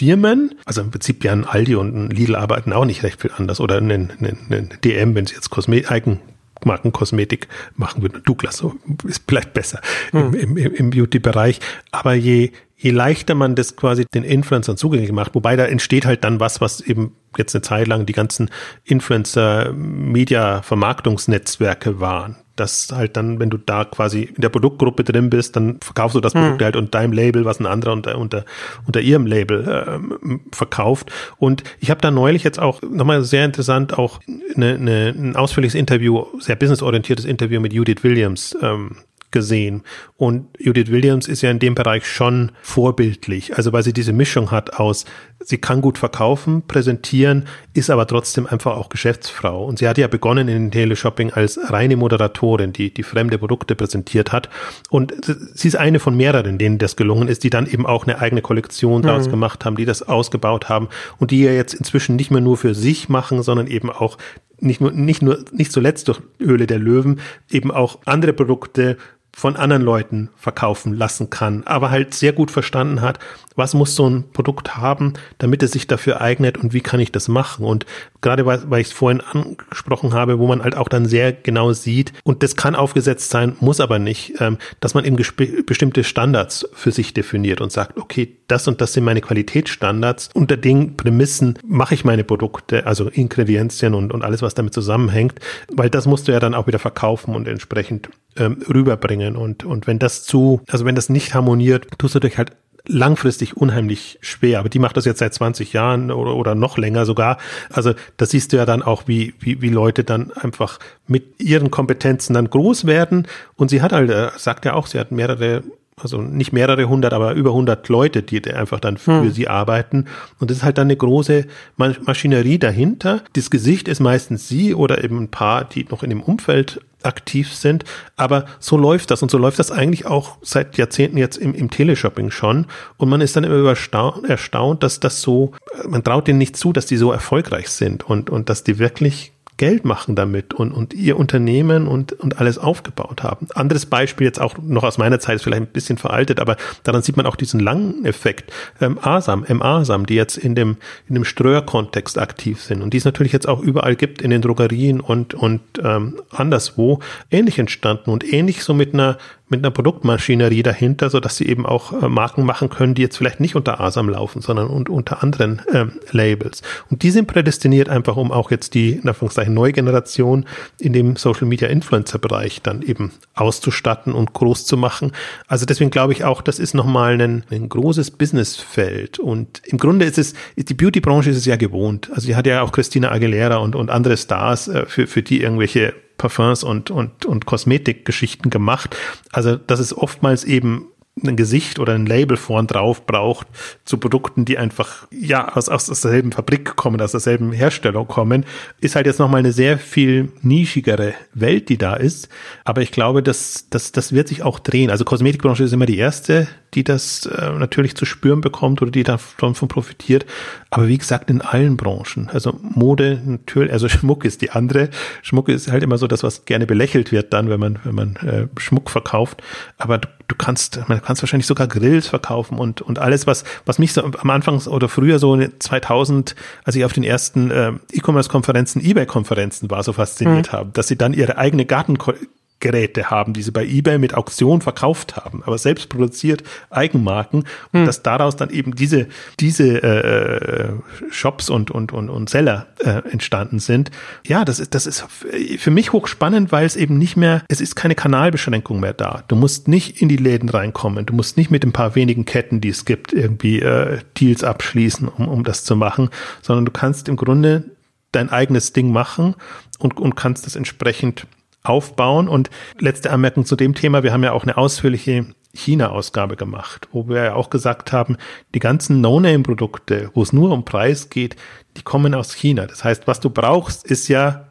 Firmen, also im Prinzip ja ein Aldi und ein Lidl arbeiten auch nicht recht viel anders oder ein, ein, ein DM, wenn sie jetzt Kosmetik, Eigenmarkenkosmetik machen würden. Douglas so ist vielleicht besser hm. im, im, im Beauty-Bereich. Aber je, je leichter man das quasi den Influencern zugänglich macht, wobei da entsteht halt dann was, was eben jetzt eine Zeit lang die ganzen Influencer-Media-Vermarktungsnetzwerke waren dass halt dann, wenn du da quasi in der Produktgruppe drin bist, dann verkaufst du das mhm. Produkt halt unter deinem Label, was ein anderer unter, unter, unter ihrem Label ähm, verkauft. Und ich habe da neulich jetzt auch nochmal sehr interessant auch eine, eine, ein ausführliches Interview, sehr businessorientiertes Interview mit Judith Williams ähm, gesehen. Und Judith Williams ist ja in dem Bereich schon vorbildlich. Also weil sie diese Mischung hat aus, sie kann gut verkaufen, präsentieren, ist aber trotzdem einfach auch Geschäftsfrau. Und sie hat ja begonnen in Teleshopping als reine Moderatorin, die, die fremde Produkte präsentiert hat. Und sie ist eine von mehreren, denen das gelungen ist, die dann eben auch eine eigene Kollektion daraus mhm. gemacht haben, die das ausgebaut haben und die ja jetzt inzwischen nicht mehr nur für sich machen, sondern eben auch nicht nur, nicht nur, nicht zuletzt durch Öle der Löwen, eben auch andere Produkte von anderen Leuten verkaufen lassen kann, aber halt sehr gut verstanden hat, was muss so ein Produkt haben, damit es sich dafür eignet und wie kann ich das machen. Und gerade weil, ich es vorhin angesprochen habe, wo man halt auch dann sehr genau sieht, und das kann aufgesetzt sein, muss aber nicht, ähm, dass man eben bestimmte Standards für sich definiert und sagt, okay, das und das sind meine Qualitätsstandards. Unter den Prämissen mache ich meine Produkte, also Ingredienzien und, und alles, was damit zusammenhängt, weil das musst du ja dann auch wieder verkaufen und entsprechend ähm, rüberbringen. Und, und wenn das zu, also wenn das nicht harmoniert, tust du dich halt langfristig unheimlich schwer. Aber die macht das jetzt seit 20 Jahren oder, oder noch länger sogar. Also das siehst du ja dann auch, wie, wie, wie Leute dann einfach mit ihren Kompetenzen dann groß werden. Und sie hat halt, äh, sagt ja auch, sie hat mehrere also nicht mehrere hundert, aber über hundert Leute, die einfach dann für hm. sie arbeiten. Und das ist halt dann eine große Maschinerie dahinter. Das Gesicht ist meistens sie oder eben ein paar, die noch in dem Umfeld aktiv sind. Aber so läuft das und so läuft das eigentlich auch seit Jahrzehnten jetzt im, im Teleshopping schon. Und man ist dann immer erstaunt, dass das so, man traut denen nicht zu, dass die so erfolgreich sind und, und dass die wirklich Geld machen damit und, und ihr Unternehmen und, und alles aufgebaut haben. Anderes Beispiel jetzt auch noch aus meiner Zeit ist vielleicht ein bisschen veraltet, aber daran sieht man auch diesen langen Effekt. Ähm, ASAM, M-ASAM, die jetzt in dem, in dem Ströer-Kontext aktiv sind und die es natürlich jetzt auch überall gibt in den Drogerien und, und ähm, anderswo ähnlich entstanden und ähnlich so mit einer mit einer Produktmaschinerie dahinter, so dass sie eben auch äh, Marken machen können, die jetzt vielleicht nicht unter ASAM laufen, sondern un unter anderen ähm, Labels. Und die sind prädestiniert einfach, um auch jetzt die, in Anführungszeichen, neue Generation in dem Social Media Influencer Bereich dann eben auszustatten und groß zu machen. Also deswegen glaube ich auch, das ist nochmal ein, ein großes Businessfeld. Und im Grunde ist es, die Beauty-Branche ist es ja gewohnt. Also die hat ja auch Christina Aguilera und, und andere Stars, äh, für, für die irgendwelche Parfums und, und, und Kosmetikgeschichten gemacht. Also das ist oftmals eben ein Gesicht oder ein Label vorn drauf braucht zu Produkten, die einfach ja aus, aus derselben Fabrik kommen, aus derselben Herstellung kommen, ist halt jetzt nochmal eine sehr viel nischigere Welt, die da ist. Aber ich glaube, dass, dass das wird sich auch drehen. Also Kosmetikbranche ist immer die erste, die das äh, natürlich zu spüren bekommt oder die davon profitiert. Aber wie gesagt, in allen Branchen. Also Mode, natürlich, also Schmuck ist die andere. Schmuck ist halt immer so das, was gerne belächelt wird dann, wenn man, wenn man äh, Schmuck verkauft. Aber du, du kannst, man kannst wahrscheinlich sogar Grills verkaufen und, und alles, was, was mich so am Anfang oder früher so 2000, als ich auf den ersten äh, E-Commerce-Konferenzen, Ebay-Konferenzen war, so fasziniert mhm. haben, dass sie dann ihre eigene Garten Geräte haben, die sie bei eBay mit Auktion verkauft haben, aber selbst produziert Eigenmarken und hm. dass daraus dann eben diese diese äh, Shops und und und und Seller äh, entstanden sind. Ja, das ist das ist für mich hochspannend, weil es eben nicht mehr es ist keine Kanalbeschränkung mehr da. Du musst nicht in die Läden reinkommen, du musst nicht mit ein paar wenigen Ketten, die es gibt, irgendwie äh, Deals abschließen, um um das zu machen, sondern du kannst im Grunde dein eigenes Ding machen und und kannst das entsprechend aufbauen. Und letzte Anmerkung zu dem Thema. Wir haben ja auch eine ausführliche China-Ausgabe gemacht, wo wir ja auch gesagt haben, die ganzen No-Name-Produkte, wo es nur um Preis geht, die kommen aus China. Das heißt, was du brauchst, ist ja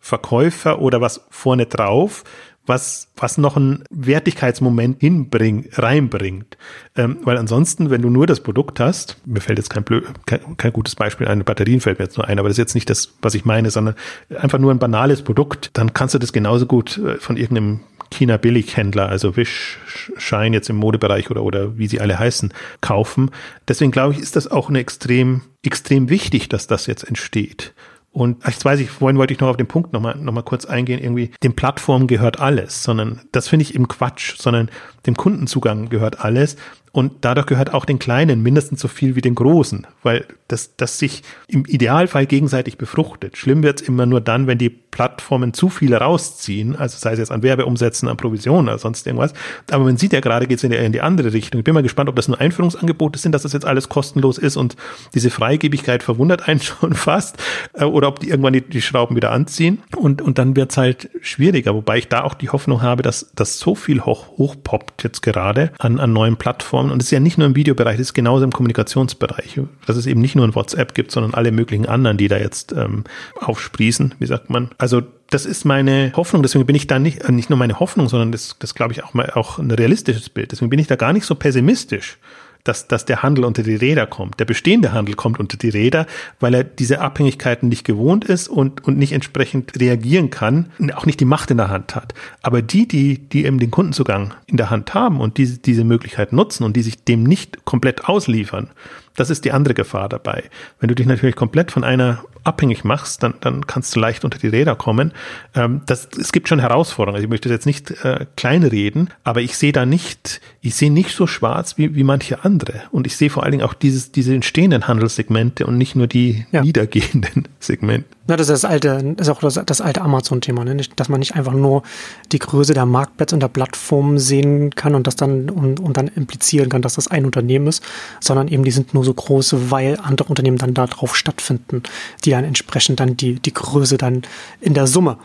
Verkäufer oder was vorne drauf, was, was noch ein Wertigkeitsmoment hinbring, reinbringt. Ähm, weil ansonsten, wenn du nur das Produkt hast, mir fällt jetzt kein, blöd, kein, kein gutes Beispiel ein, Batterien fällt mir jetzt nur ein, aber das ist jetzt nicht das, was ich meine, sondern einfach nur ein banales Produkt, dann kannst du das genauso gut äh, von irgendeinem China-Billighändler, also Wish, Shine jetzt im Modebereich oder, oder wie sie alle heißen, kaufen. Deswegen glaube ich, ist das auch eine extrem, extrem wichtig, dass das jetzt entsteht. Und jetzt weiß ich, vorhin wollte ich noch auf den Punkt nochmal noch mal kurz eingehen, irgendwie, den Plattformen gehört alles, sondern das finde ich im Quatsch, sondern dem Kundenzugang gehört alles. Und dadurch gehört auch den Kleinen mindestens so viel wie den Großen, weil das, das sich im Idealfall gegenseitig befruchtet. Schlimm wird es immer nur dann, wenn die Plattformen zu viel rausziehen, also sei es jetzt an Werbeumsätzen, an Provisionen oder sonst irgendwas. Aber man sieht ja gerade, geht es in, in die andere Richtung. Ich bin mal gespannt, ob das nur Einführungsangebote sind, dass das jetzt alles kostenlos ist und diese Freigebigkeit verwundert einen schon fast, äh, oder ob die irgendwann die, die Schrauben wieder anziehen. Und, und dann wird es halt schwieriger, wobei ich da auch die Hoffnung habe, dass, dass so viel hoch, hochpoppt jetzt gerade an, an neuen Plattformen. Und es ist ja nicht nur im Videobereich, es ist genauso im Kommunikationsbereich. Dass es eben nicht nur ein WhatsApp gibt, sondern alle möglichen anderen, die da jetzt ähm, aufsprießen, wie sagt man. Also das ist meine Hoffnung, deswegen bin ich da nicht, äh, nicht nur meine Hoffnung, sondern das, das glaube ich auch mal auch ein realistisches Bild. Deswegen bin ich da gar nicht so pessimistisch, dass, dass der Handel unter die Räder kommt. Der bestehende Handel kommt unter die Räder, weil er diese Abhängigkeiten nicht gewohnt ist und, und nicht entsprechend reagieren kann, auch nicht die Macht in der Hand hat. Aber die, die, die eben den Kundenzugang in der Hand haben und diese, diese Möglichkeit nutzen und die sich dem nicht komplett ausliefern, das ist die andere Gefahr dabei. Wenn du dich natürlich komplett von einer abhängig machst, dann, dann kannst du leicht unter die Räder kommen. Ähm, das, es gibt schon Herausforderungen. Also ich möchte jetzt nicht äh, kleinreden, aber ich sehe da nicht, ich sehe nicht so schwarz wie, wie manche andere. Und ich sehe vor allen Dingen auch dieses, diese entstehenden Handelssegmente und nicht nur die ja. niedergehenden Segmente. Na, das ist das alte, das ist auch das, das alte Amazon-Thema, ne? dass man nicht einfach nur die Größe der Marktplätze und der Plattform sehen kann und das dann und, und dann implizieren kann, dass das ein Unternehmen ist, sondern eben die sind nur so groß, weil andere Unternehmen dann da drauf stattfinden, die dann entsprechend dann die, die Größe dann in der Summe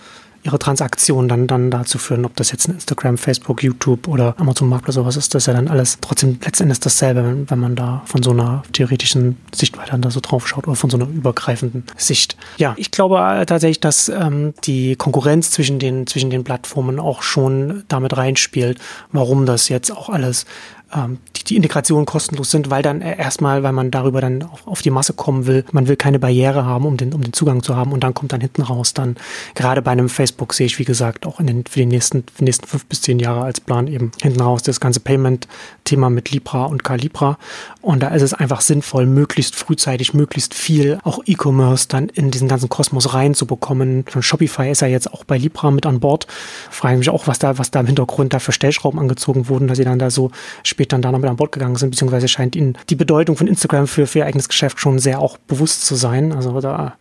ihre Transaktionen dann, dann dazu führen, ob das jetzt ein Instagram, Facebook, YouTube oder Amazon Marktplatz oder sowas ist, das ist ja dann alles trotzdem letztendlich dasselbe, wenn, wenn man da von so einer theoretischen Sichtweise da so drauf schaut oder von so einer übergreifenden Sicht. Ja, ich glaube äh, tatsächlich, dass ähm, die Konkurrenz zwischen den, zwischen den Plattformen auch schon damit reinspielt, warum das jetzt auch alles ähm, die, die Integration kostenlos sind, weil dann erstmal, weil man darüber dann auf, auf, die Masse kommen will, man will keine Barriere haben, um den, um den Zugang zu haben und dann kommt dann hinten raus dann, gerade bei einem Facebook sehe ich, wie gesagt, auch in den, für die nächsten, für die nächsten fünf bis zehn Jahre als Plan eben hinten raus das ganze Payment-Thema Thema mit Libra und Calibra. Und da ist es einfach sinnvoll, möglichst frühzeitig, möglichst viel auch E-Commerce dann in diesen ganzen Kosmos reinzubekommen. Von Shopify ist ja jetzt auch bei Libra mit an Bord. Frage mich auch, was da, was da im Hintergrund da für Stellschrauben angezogen wurden, dass sie dann da so spät dann da noch mit an Bord gegangen sind, beziehungsweise scheint ihnen die Bedeutung von Instagram für, für ihr eigenes Geschäft schon sehr auch bewusst zu sein. Also da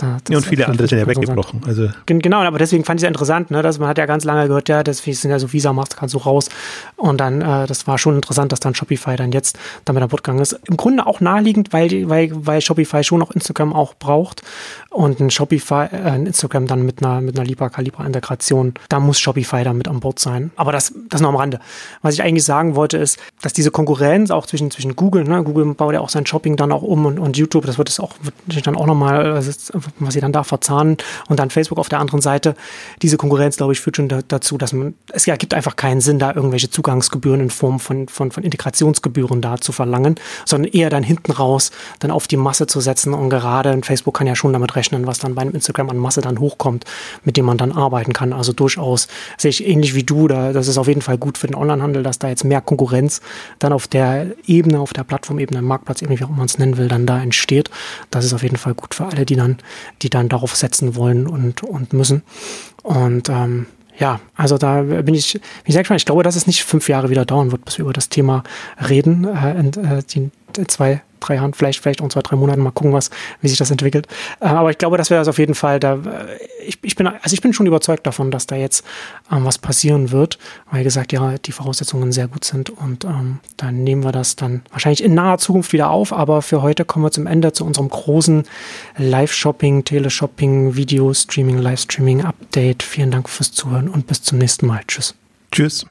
da, ja, und viele andere sind ja weggebrochen. Also. Genau, aber deswegen fand ich es interessant, ne, dass man hat ja ganz lange gehört, ja, das sind ja so Visa, Mastercard so raus. Und dann, äh, das war schon interessant, dass dann Shopify dann jetzt damit an Bord gegangen ist. Im Grunde auch naheliegend, weil, weil, weil Shopify schon auch Instagram auch braucht und ein Shopify, äh, ein Instagram dann mit einer, mit einer Libra Calibra Integration, da muss Shopify dann mit an Bord sein. Aber das, das noch am Rande. Was ich eigentlich sagen wollte, ist, dass diese Konkurrenz auch zwischen, zwischen Google, ne, Google baut ja auch sein Shopping dann auch um und, und YouTube, das wird es auch, wird dann auch nochmal, was sie dann da verzahnen und dann Facebook auf der anderen Seite. Diese Konkurrenz, glaube ich, führt schon da, dazu, dass man, es ja, gibt einfach keinen Sinn, da irgendwelche Zugangsgebühren in Form von, von, von Integrationsgebühren da zu verlangen, sondern eher dann hinten raus dann auf die Masse zu setzen und gerade Facebook kann ja schon damit rechnen, was dann bei einem Instagram an Masse dann hochkommt, mit dem man dann arbeiten kann. Also durchaus sehe ich ähnlich wie du, da, das ist auf jeden Fall gut für den Onlinehandel, dass da jetzt mehr Konkurrenz dann auf der Ebene, auf der Plattformebene, Marktplatzebene, wie auch man es nennen will, dann da entsteht. Das ist auf jeden Fall gut für alle, die dann, die dann darauf setzen wollen und, und müssen. Und ähm, ja, also da bin ich, bin ich sehr gespannt. Ich glaube, dass es nicht fünf Jahre wieder dauern wird, bis wir über das Thema reden. Äh, in, äh, die zwei drei Jahren, vielleicht, vielleicht auch zwei, drei Monaten mal gucken, was, wie sich das entwickelt. Äh, aber ich glaube, dass wir das auf jeden Fall da, äh, ich, ich bin, also ich bin schon überzeugt davon, dass da jetzt ähm, was passieren wird, weil gesagt, ja, die Voraussetzungen sehr gut sind und ähm, dann nehmen wir das dann wahrscheinlich in naher Zukunft wieder auf, aber für heute kommen wir zum Ende zu unserem großen Live-Shopping, Teleshopping, Video-Streaming, Livestreaming-Update. Vielen Dank fürs Zuhören und bis zum nächsten Mal. Tschüss. Tschüss.